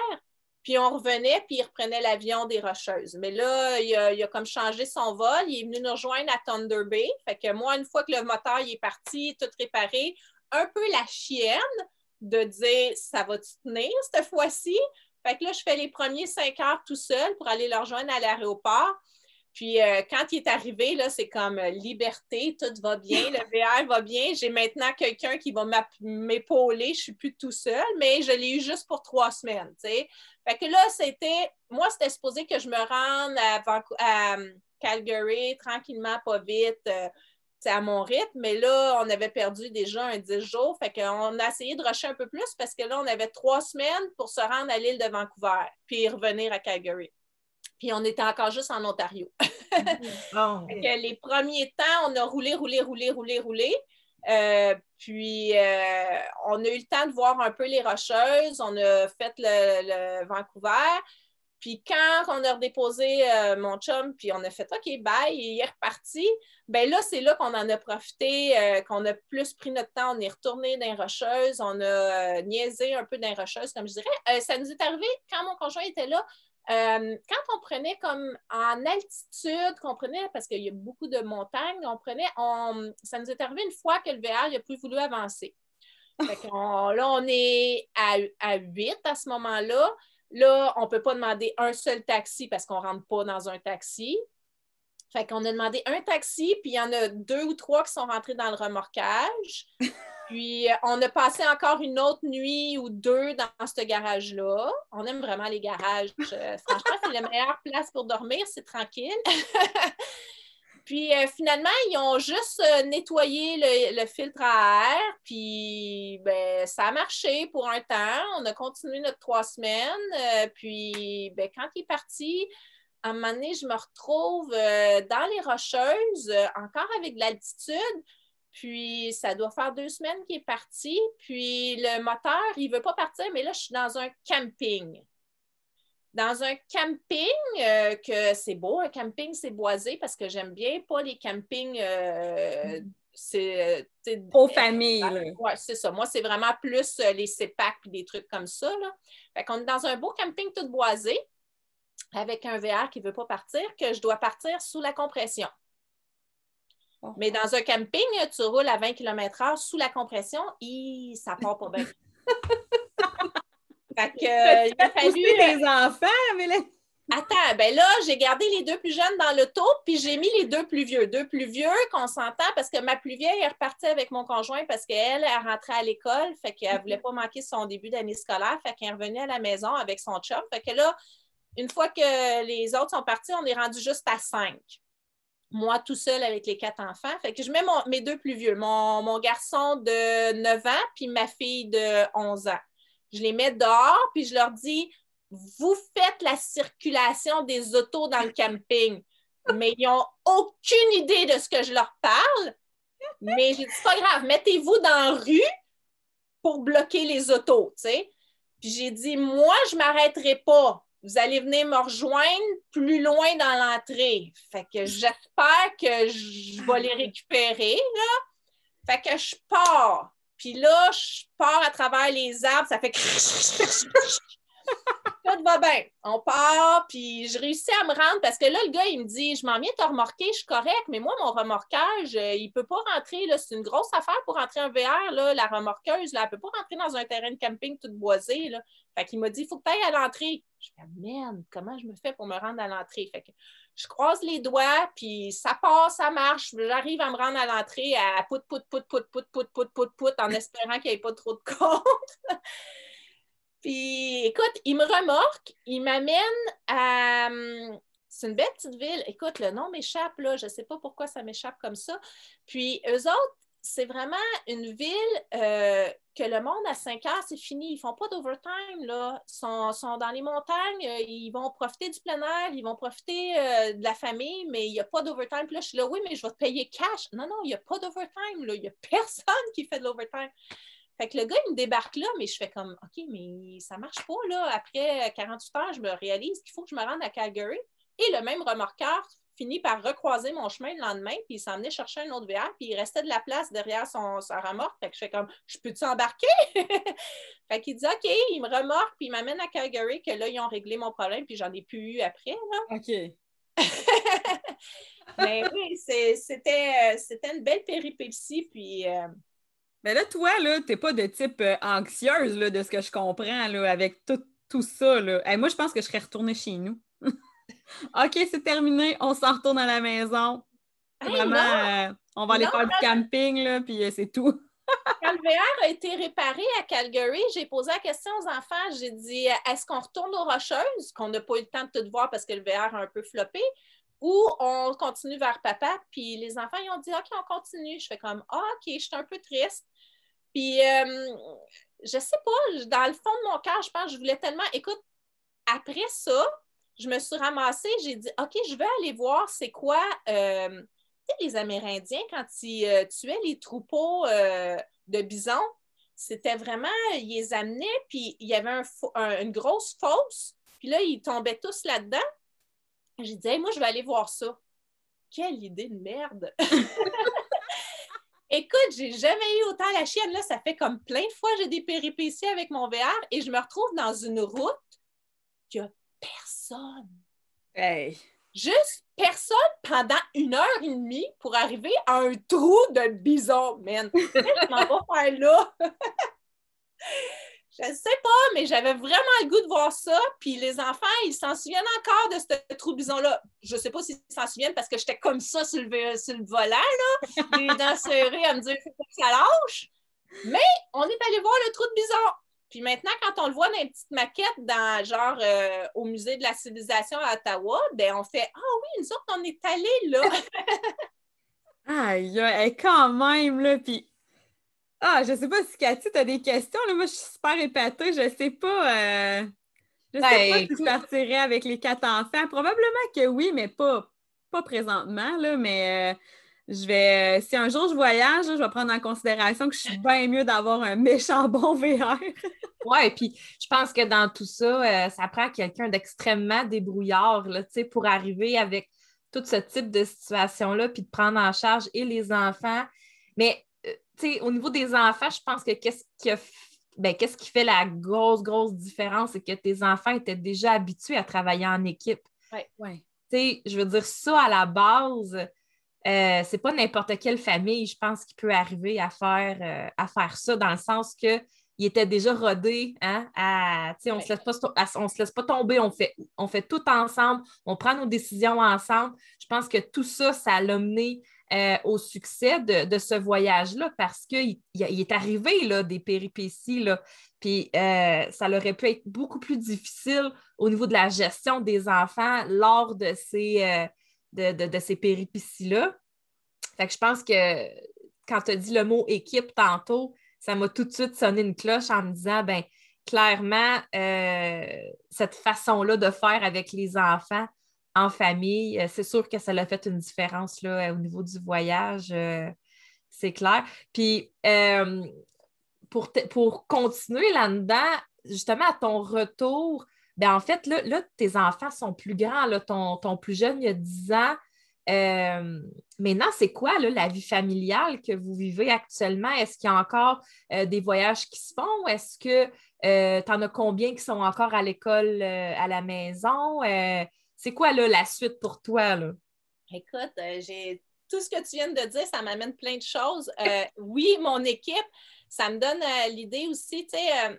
Puis on revenait, puis il reprenait l'avion des Rocheuses. Mais là, il a, comme changé son vol. Il est venu nous rejoindre à Thunder Bay. Fait que moi, une fois que le moteur est parti, tout réparé, un peu la chienne de dire ça va tenir cette fois-ci? Fait que là, je fais les premiers cinq heures tout seul pour aller le rejoindre à l'aéroport. Puis euh, quand il est arrivé, là, c'est comme euh, liberté, tout va bien, le VR va bien. J'ai maintenant quelqu'un qui va m'épauler, je ne suis plus tout seul, mais je l'ai eu juste pour trois semaines. Fait que là, c'était, moi, c'était supposé que je me rende à, Calgary tranquillement, pas vite. Euh, c'est à mon rythme, mais là, on avait perdu déjà un 10 jours. Fait qu'on a essayé de rusher un peu plus parce que là, on avait trois semaines pour se rendre à l'île de Vancouver, puis revenir à Calgary. Puis on était encore juste en Ontario. Oh. les premiers temps, on a roulé, roulé, roulé, roulé, roulé. Euh, puis euh, on a eu le temps de voir un peu les rocheuses. On a fait le Vancouver. Puis quand on a redéposé euh, mon chum, puis on a fait OK, bye, il est reparti, ben là, c'est là qu'on en a profité, euh, qu'on a plus pris notre temps. On est retourné dans les rocheuses, on a euh, niaisé un peu dans les rocheuses, comme je dirais. ça nous est arrivé quand mon conjoint était là. quand on prenait comme en altitude, qu'on prenait, parce qu'il y a beaucoup de montagnes, on prenait, on, ça nous est arrivé une fois que le VR n'a plus voulu avancer. là, on est à, à 8 à ce moment-là. Là, on ne peut pas demander un seul taxi parce qu'on ne rentre pas dans un taxi. Fait qu'on a demandé un taxi, puis il y en a deux ou trois qui sont rentrés dans le remorquage. Puis on a passé encore une autre nuit ou deux dans ce garage-là. On aime vraiment les garages. Euh, franchement, c'est la meilleure place pour dormir, c'est tranquille. puis euh, finalement, ils ont juste euh, nettoyé le, filtre à air, puis ben, ça a marché pour un temps. On a continué notre trois semaines. puis ben, quand il est parti, à un moment donné, je me retrouve euh, dans les Rocheuses, euh, encore avec de l'altitude. Puis, ça doit faire deux semaines qu'il est parti. Puis, le moteur, il ne veut pas partir, mais là, je suis dans un camping. Dans un camping, euh, que c'est beau, un camping, c'est boisé parce que j'aime bien pas les campings. c'est aux familles. Oui, c'est ça. Moi, c'est vraiment plus les CEPAC et des trucs comme ça. Là. Fait qu'on est dans un beau camping tout boisé avec un VR qui ne veut pas partir, que je dois partir sous la compression. Oh. Mais dans un camping, tu roules à 20 km/h sous la compression et ça part pas bien. fait que, il a fallu. les enfants, mais Attends, ben là, j'ai gardé les deux plus jeunes dans l'auto, puis j'ai mis les deux plus vieux. Deux plus vieux qu'on s'entend parce que ma plus vieille est repartie avec mon conjoint parce qu'elle, elle rentrait à l'école, fait qu'elle ne voulait pas manquer son début d'année scolaire, fait qu'elle revenue à la maison avec son chum. Fait que là, une fois que les autres sont partis, on est rendu juste à cinq. Moi, tout seul avec les quatre enfants. Fait que je mets mes deux plus vieux, mon, garçon de 9 ans puis ma fille de 11 ans. Je les mets dehors puis je leur dis Vous faites la circulation des autos dans le camping. Mais ils n'ont aucune idée de ce que je leur parle. Mais j'ai dit C'est pas grave, mettez-vous dans la rue pour bloquer les autos. Puis j'ai dit Moi, je ne m'arrêterai pas vous allez venir me rejoindre plus loin dans l'entrée. Fait que j'espère que je vais les récupérer, là. Fait que je pars. Puis là, je pars à travers les arbres, ça fait Tout va bien. On part, puis je réussis à me rendre parce que là, le gars, il me dit Je m'en viens te remorquer, je suis correct, mais moi, mon remorquage, euh, il ne peut pas rentrer. C'est une grosse affaire pour rentrer un VR. Là, la remorqueuse, là, elle ne peut pas rentrer dans un terrain de camping tout boisé. Là. Fait qu'il m'a dit Il faut que tu ailles à l'entrée. Je fais Merde, comment je me fais pour me rendre à l'entrée? Fait que je croise les doigts, puis ça passe, ça marche. J'arrive à me rendre à l'entrée à pout, pout, pout, pout, pout, pout, pout, pout, pout, en espérant qu'il n'y ait pas trop de compte. Puis, écoute, il me remorque, il m'amène à. Hum, c'est une belle petite ville. Écoute, le nom m'échappe, là. Je ne sais pas pourquoi ça m'échappe comme ça. Puis, eux autres, c'est vraiment une ville euh, que le monde à 5 heures, c'est fini. Ils font pas d'overtime. Ils sont, dans les montagnes, euh, ils vont profiter du plein air, ils vont profiter euh, de la famille, mais il n'y a pas d'overtime. Là, je suis là, oui, mais je vais te payer cash. Non, non, il n'y a pas d'overtime. Il n'y a personne qui fait de l'overtime. Fait que le gars, il me débarque là, mais je fais comme, OK, mais ça marche pas, là. Après 48 heures, je me réalise qu'il faut que je me rende à Calgary. Et le même remorqueur finit par recroiser mon chemin le lendemain, puis il s'en venait chercher un autre VR, puis il restait de la place derrière son, sa remorque. Fait que je fais comme, je peux-tu embarquer? fait qu'il dit, OK, il me remorque, puis il m'amène à Calgary, que là, ils ont réglé mon problème, puis j'en ai plus eu après, là. OK. Mais oui, c'était une belle péripétie, puis... Euh, mais là, toi, là, t'es pas de type euh, anxieuse, là, de ce que je comprends, là, avec tout, tout ça, là. moi, je pense que je serais retournée chez nous. OK, c'est terminé, on s'en retourne à la maison. Vraiment, euh, on va aller faire du camping, là, puis euh, c'est tout. Quand le VR a été réparé à Calgary, j'ai posé la question aux enfants. J'ai dit est-ce qu'on retourne aux Rocheuses, qu'on n'a pas eu le temps de tout voir parce que le VR a un peu floppé, ou on continue vers papa? Puis les enfants, ils ont dit OK, on continue. Je fais comme ah, OK, je suis un peu triste. Puis, euh, je sais pas, dans le fond de mon cœur, je pense que je voulais tellement. Écoute, après ça, je me suis ramassée, j'ai dit, OK, je vais aller voir c'est quoi, euh, les Amérindiens, quand ils euh, tuaient les troupeaux de bisons, c'était vraiment, ils les amenaient, puis il y avait une grosse fosse, puis là, ils tombaient tous là-dedans. J'ai dit, moi, je vais aller voir ça. Quelle idée de merde! Écoute, j'ai jamais eu autant la chienne. Là, ça fait comme plein de fois j'ai des péripéties avec mon VR et je me retrouve dans une route qu'il n'y a personne. Hey. Juste personne pendant une heure et demie pour arriver à un trou de bison, man. m'en faire là. Je ne sais pas, mais j'avais vraiment le goût de voir ça. Puis les enfants, ils s'en souviennent encore de ce trou bison-là. Je ne sais pas s'ils s'en souviennent parce que j'étais comme ça sur le, sur le volant, là, les dents serrées à me dire que ça lâche. Mais on est allé voir le trou de bison. Puis maintenant, quand on le voit dans une petite maquette, dans genre euh, au musée de la civilisation à Ottawa, ben on fait Ah oui, nous autres, on est allés là. Aïe, quand même, là. Puis ah, je sais pas si Cathy, tu as des questions. Là. Moi, je suis super épatée. Je sais pas. Euh... Je sais ben, pas si tu partirais avec les quatre enfants. Probablement que oui, mais pas, pas présentement. Là, mais euh, je vais. Si un jour je voyage, je vais prendre en considération que je suis bien mieux d'avoir un méchant bon VR. oui, puis je pense que dans tout ça, euh, ça prend quelqu'un d'extrêmement débrouillard là, pour arriver avec tout ce type de situation-là, puis de prendre en charge et les enfants. Mais au niveau des enfants, je pense que qu'est-ce qui ben, qu'est-ce qui fait la grosse, grosse différence, c'est que tes enfants étaient déjà habitués à travailler en équipe. Ouais. Je veux dire, ça à la base, euh, c'est pas n'importe quelle famille, je pense, qui peut arriver à faire, euh, à faire ça, dans le sens que il était déjà rodé, hein, on ne se, se, laisse pas tomber, on fait, on fait tout ensemble, on prend nos décisions ensemble. Je pense que tout ça, ça l'a mené euh, au succès de, ce voyage-là parce qu'il il est arrivé là, des péripéties. Là, puis euh, ça aurait pu être beaucoup plus difficile au niveau de la gestion des enfants lors de ces, euh, de, ces péripéties-là. Fait que je pense que quand tu as dit le mot équipe tantôt, ça m'a tout de suite sonné une cloche en me disant, ben clairement, cette façon-là de faire avec les enfants, en famille. Euh, c'est sûr que ça l'a fait une différence là, au niveau du voyage, euh, c'est clair. Puis euh, pour, pour continuer là-dedans, justement, à ton retour, ben en fait, là, tes enfants sont plus grands. Là, ton, plus jeune, il y a 10 ans. maintenant, c'est quoi là, la vie familiale que vous vivez actuellement? Est-ce qu'il y a encore des voyages qui se font? Est-ce que tu en as combien qui sont encore à l'école à la maison? C'est quoi là, la suite pour toi? Là? Écoute, euh, j'ai tout ce que tu viens de dire, ça m'amène plein de choses. Euh, oui, mon équipe, ça me donne euh, l'idée aussi, tu sais,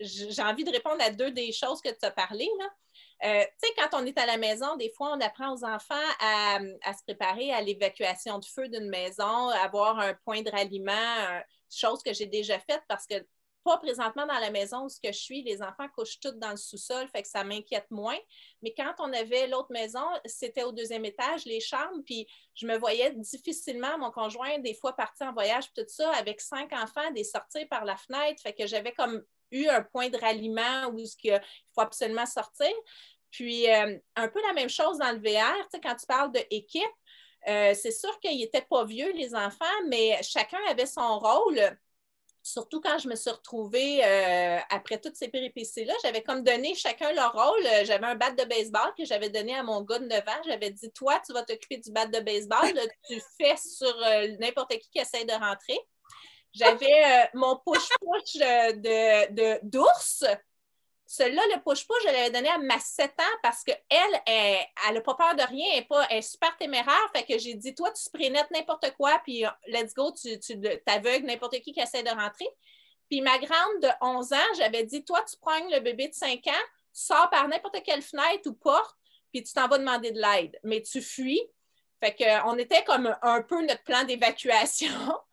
j'ai envie de répondre à deux des choses que tu as parlé. Là. tu sais, quand on est à la maison, des fois, on apprend aux enfants à, se préparer à l'évacuation de feu d'une maison, avoir un point de ralliement, chose que j'ai déjà faite parce que pas présentement dans la maison où je suis, les enfants couchent tous dans le sous-sol, fait que ça m'inquiète moins. Mais quand on avait l'autre maison, c'était au deuxième étage, les chambres, puis je me voyais difficilement, mon conjoint, des fois partir en voyage, tout ça, avec cinq enfants, des sortir par la fenêtre, fait que j'avais comme eu un point de ralliement où il faut absolument sortir. Puis, euh, un peu la même chose dans le VR, quand tu parles d'équipe, euh, c'est sûr qu'ils n'étaient pas vieux, les enfants, mais chacun avait son rôle surtout quand je me suis retrouvée euh, après toutes ces péripéties-là, j'avais comme donné chacun leur rôle. J'avais un bat de baseball que j'avais donné à mon gars de 9 ans. J'avais dit Toi, tu vas t'occuper du bat de baseball. tu fais sur n'importe qui qui essaie de rentrer. J'avais mon push-push de, d'ours. Celui-là, le push-push, je l'avais donné à ma 7 ans parce qu'elle, elle n'a pas peur de rien, elle est, pas, super téméraire. Fait que j'ai dit, toi, tu sprinnettes n'importe quoi, puis euh, let's go, tu, tu t'aveugles n'importe qui qui essaie de rentrer. Puis ma grande de 11 ans, j'avais dit, toi, tu prends le bébé de 5 ans, sors par n'importe quelle fenêtre ou porte, puis tu t'en vas demander de l'aide. Mais tu fuis. Fait qu'on était comme un peu notre plan d'évacuation.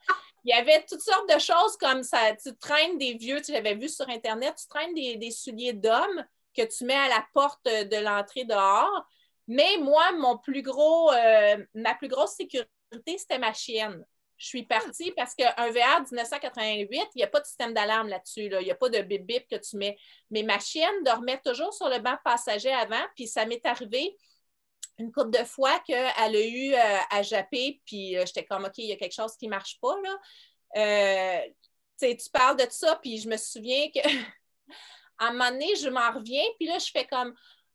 il y avait toutes sortes de choses comme ça. Tu traînes des vieux, tu l'avais vu sur Internet, tu traînes des, souliers d'hommes que tu mets à la porte de l'entrée dehors. Mais moi, mon plus gros, euh, ma plus grosse sécurité, c'était ma chienne. Je suis partie parce qu'un VR 1988, il n'y a pas de système d'alarme là-dessus. Il n'y a pas de bip bip que tu mets. Mais ma chienne dormait toujours sur le banc passager avant, puis ça m'est arrivé une couple de fois qu'elle a eu euh, à japper, puis euh, j'étais comme, OK, il y a quelque chose qui ne marche pas, là. Euh, tu parles de ça, puis je me souviens que à un moment donné, je m'en reviens, puis là, je fais comme,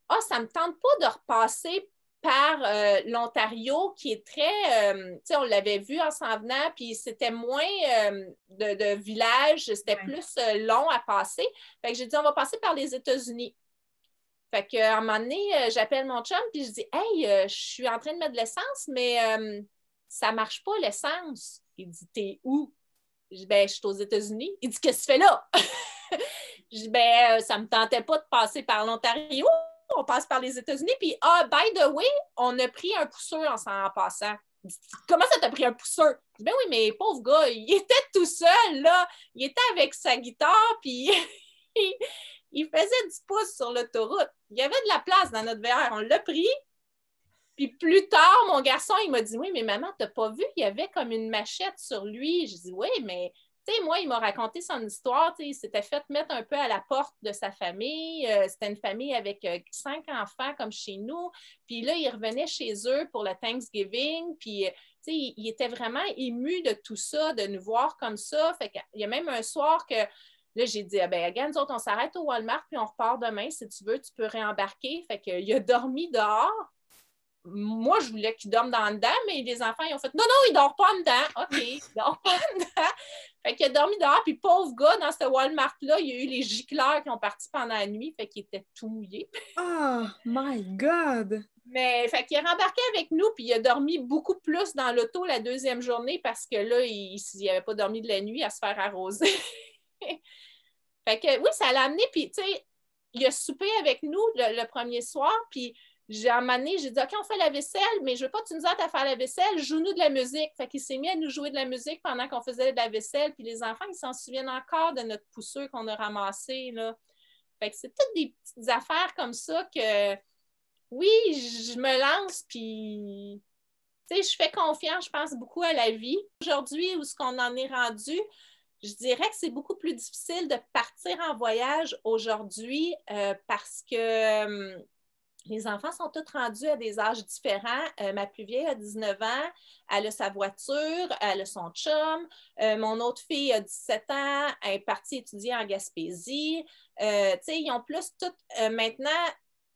ah, ça ne me tente pas de repasser par l'Ontario, qui est très, tu sais, on l'avait vu en s'en venant, puis c'était moins de, de village, c'était plus long à passer. Fait que j'ai dit, on va passer par les États-Unis. Fait qu'à un moment donné, euh, j'appelle mon chum puis je dis Hey, euh, je suis en train de mettre de l'essence, mais ça euh, ça marche pas l'essence. Il dit T'es où? Je dis Ben, je suis aux États-Unis. Il dit Qu'est-ce que tu fais là? je dis, ben, ça me tentait pas de passer par l'Ontario. On passe par les États-Unis. Puis, ah, by the way, on a pris un pousseur en s'en passant. Comment ça t'a pris un pousseur? Ben oui, mais pauvre gars, il était tout seul, là. Il était avec sa guitare, puis faisait du pouce sur l'autoroute. Il y avait de la place dans notre VR. On l'a pris. Puis plus tard, mon garçon, il m'a dit Oui, mais maman, t'as pas vu? Il y avait comme une machette sur lui. Je dis Oui, mais tu sais, moi, il m'a raconté son histoire. Il s'était fait mettre un peu à la porte de sa famille. Euh, c'était une famille avec euh, cinq enfants, comme chez nous. Puis là, il revenait chez eux pour le Thanksgiving. Puis, euh, tu sais, il, était vraiment ému de tout ça, de nous voir comme ça. Fait qu'il y a même un soir que Là, j'ai dit, ah ben, nous autres, on s'arrête au Walmart, puis on repart demain. Si tu veux, tu peux réembarquer. Fait qu'il a dormi dehors. Moi, je voulais qu'il dorme dans le dedans, mais les enfants, ils ont fait, non, non, il dort pas dedans. OK, il dort pas dedans. Fait qu'il a dormi dehors, puis pauvre gars, dans ce Walmart-là, il y a eu les gicleurs qui ont parti pendant la nuit, fait qu'il était tout mouillé. Oh my God! Mais fait qu'il est rembarqué avec nous, puis il a dormi beaucoup plus dans l'auto la deuxième journée parce que là, il n'avait pas dormi de la nuit à se faire arroser. fait que oui, ça l'a amené, puis tu sais, il a soupé avec nous le, premier soir, puis j'ai amené, j'ai dit OK, on fait la vaisselle, mais je veux pas que tu nous aides à faire la vaisselle, joue-nous de la musique. Fait qu'il s'est mis à nous jouer de la musique pendant qu'on faisait de la vaisselle, puis les enfants, ils s'en souviennent encore de notre pousseux qu'on a ramassé, là. Fait que c'est toutes des petites affaires comme ça que oui, je me lance, puis je fais confiance, je pense beaucoup à la vie. Aujourd'hui, où ce qu'on en est rendu, je dirais que c'est beaucoup plus difficile de partir en voyage aujourd'hui euh, parce que euh, les enfants sont tous rendus à des âges différents. Euh, ma plus vieille a 19 ans, elle a sa voiture, elle a son chum. mon autre fille a 17 ans, elle est partie étudier en Gaspésie. ils ont plus toutes maintenant.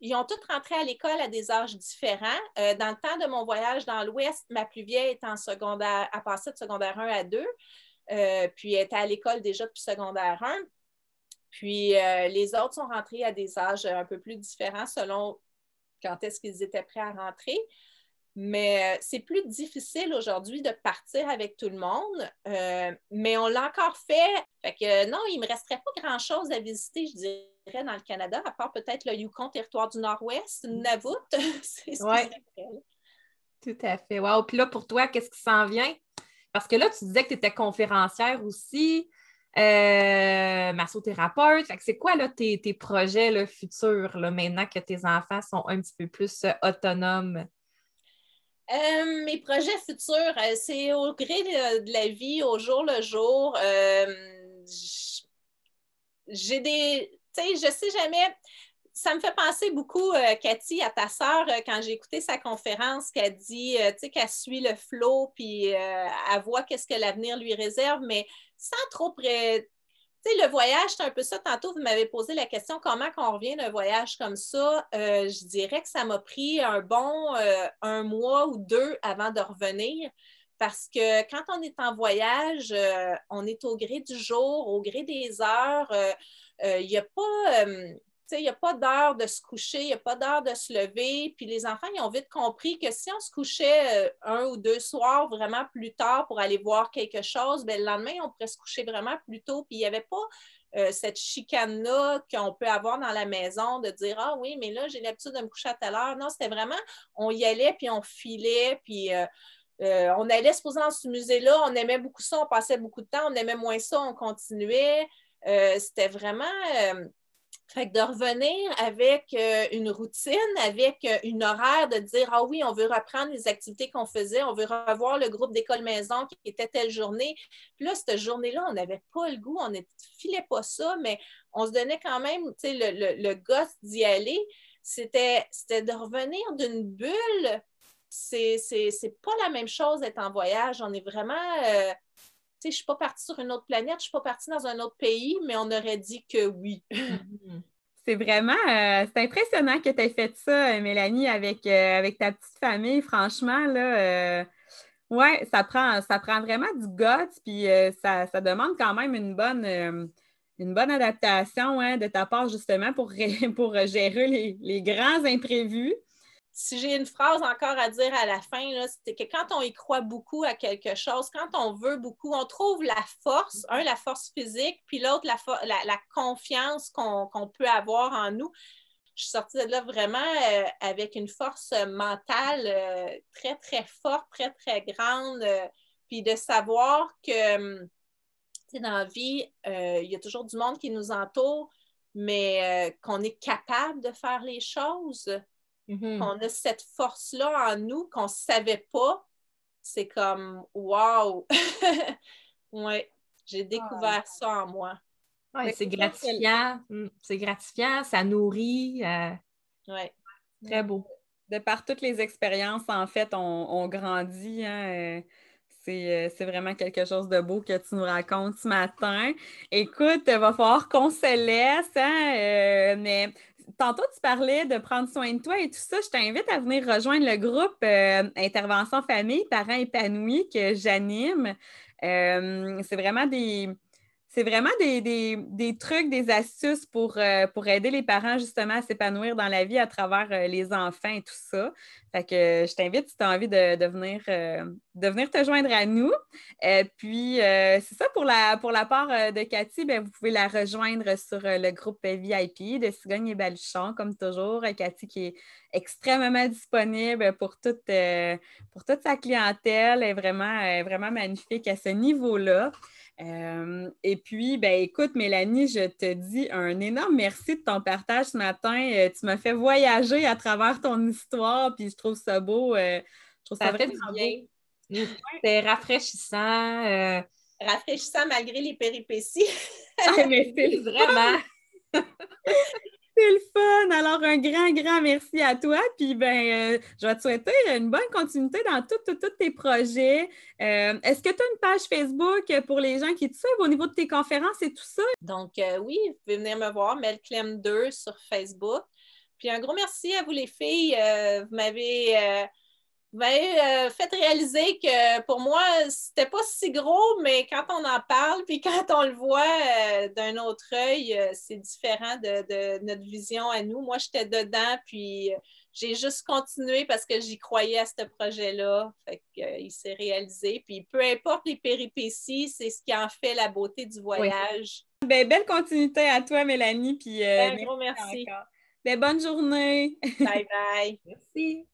Ils ont tous rentré à l'école à des âges différents. dans le temps de mon voyage dans l'Ouest, ma plus vieille est en secondaire, a passé de secondaire 1 à 2. Euh, puis elle était à l'école déjà depuis secondaire 1. Puis euh, les autres sont rentrés à des âges un peu plus différents selon quand est-ce qu'ils étaient prêts à rentrer. Mais euh, c'est plus difficile aujourd'hui de partir avec tout le monde, mais on l'a encore fait. Fait que non, il ne me resterait pas grand-chose à visiter, je dirais, dans le Canada, à part peut-être le Yukon, territoire du Nord-Ouest, Navut. c'est ce ouais. Tout à fait. Wow. Puis là, pour toi, qu'est-ce qui s'en vient? Parce que là, tu disais que tu étais conférencière aussi, euh, massothérapeute. c'est quoi là, tes, projets futurs là, maintenant que tes enfants sont un petit peu plus euh, autonomes? Euh, mes projets futurs, c'est au gré de, la vie, au jour le jour. j'ai des. Tu sais, je sais jamais ça me fait penser beaucoup, euh, Cathy, à ta sœur, euh, quand j'ai écouté sa conférence, qu'elle dit, euh, tu sais, qu'elle suit le flot, puis elle voit qu'est-ce que l'avenir lui réserve, mais sans trop près. Tu sais, le voyage, c'est un peu ça. Tantôt, vous m'avez posé la question comment on revient d'un voyage comme ça? je dirais que ça m'a pris un bon un mois ou deux avant de revenir. Parce que quand on est en voyage, on est au gré du jour, au gré des heures. Il n'y a pas il n'y a pas d'heure de se coucher, il n'y a pas d'heure de se lever. Puis les enfants, ils ont vite compris que si on se couchait euh, un ou deux soirs vraiment plus tard pour aller voir quelque chose, bien, le lendemain, on pourrait se coucher vraiment plus tôt. Puis il n'y avait pas euh, cette chicane-là qu'on peut avoir dans la maison de dire Ah oui, mais là, j'ai l'habitude de me coucher à telle heure. Non, c'était vraiment, on y allait, puis on filait, puis. Euh, on allait se poser dans ce musée-là, on aimait beaucoup ça, on passait beaucoup de temps, on aimait moins ça, on continuait. c'était vraiment fait que de revenir avec euh, une routine, avec euh, une horaire de dire Ah oui, on veut reprendre les activités qu'on faisait, on veut revoir le groupe d'école maison qui était telle journée. Puis là, cette journée-là, on n'avait pas le goût, on ne filait pas ça, mais on se donnait quand même le, le, le gosse d'y aller. C'était de revenir d'une bulle. C'est pas la même chose d'être en voyage. On est vraiment. Euh, je ne suis pas partie sur une autre planète, je ne suis pas partie dans un autre pays, mais on aurait dit que oui. c'est vraiment, euh, c'est impressionnant que tu aies fait ça, euh, Mélanie, avec, euh, avec ta petite famille. Franchement, là, ouais, ça prend, ça prend vraiment du goût, puis ça, demande quand même une bonne, une bonne adaptation hein, de ta part, justement, pour, pour gérer les, les grands imprévus. Si j'ai une phrase encore à dire à la fin, c'est que quand on y croit beaucoup à quelque chose, quand on veut beaucoup, on trouve la force, un, la force physique, puis l'autre, la, confiance qu'on peut avoir en nous. Je suis sortie de là vraiment euh, avec une force mentale euh, très, très forte, très, très grande, euh, puis de savoir que, dans la vie, il y a toujours du monde qui nous entoure, mais qu'on est capable de faire les choses Mm-hmm. On a cette force-là en nous qu'on ne savait pas. C'est comme wow! oui, j'ai découvert ah. ça en moi. c'est gratifiant. Mm, c'est gratifiant, ça nourrit. Euh, oui. Très beau. De par toutes les expériences, en fait, on, grandit. Hein, euh, euh, c'est, vraiment quelque chose de beau que tu nous racontes ce matin. Écoute, il va falloir qu'on se laisse, hein, mais tantôt, tu parlais de prendre soin de toi et tout ça. Je t'invite à venir rejoindre le groupe euh, Intervention Famille, Parents épanouis que j'anime. Euh, c'est vraiment des c'est vraiment des, trucs, des astuces pour, euh, pour aider les parents justement à s'épanouir dans la vie à travers euh, les enfants et tout ça. Fait euh, je t'invite si tu as envie de, venir, te joindre à nous. puis c'est ça pour la, part de Cathy, bien, vous pouvez la rejoindre sur le groupe VIP de Cigogne et Baluchon, comme toujours. Cathy qui est extrêmement disponible pour toute, sa clientèle, est vraiment magnifique à ce niveau-là. Euh, et puis, ben écoute, Mélanie, je te dis un énorme merci de ton partage ce matin. Euh, tu m'as fait voyager à travers ton histoire, puis je trouve ça beau. Euh, je trouve ça, ça vraiment bien. C'est rafraîchissant. Rafraîchissant malgré les péripéties. ah, mais c'est vraiment. C'est le fun. Alors, un grand, grand merci à toi. Puis, ben, euh, je vais te souhaiter une bonne continuité dans tous tes projets. Euh, est-ce que tu as une page Facebook pour les gens qui te suivent au niveau de tes conférences et tout ça? Donc, euh, oui, vous pouvez venir me voir, Melclem2 sur Facebook. Puis, un gros merci à vous, les filles. vous m'avez ben, faites réaliser que pour moi, c'était pas si gros, mais quand on en parle, puis quand on le voit euh, d'un autre œil, euh, c'est différent de, notre vision à nous. Moi, j'étais dedans, puis j'ai juste continué parce que j'y croyais à ce projet-là. Fait qu'il s'est réalisé. Puis peu importe les péripéties, c'est ce qui en fait la beauté du voyage. Ben, belle continuité à toi, Mélanie. Puis, ben, gros merci. Ben, bonne journée. Bye bye. merci.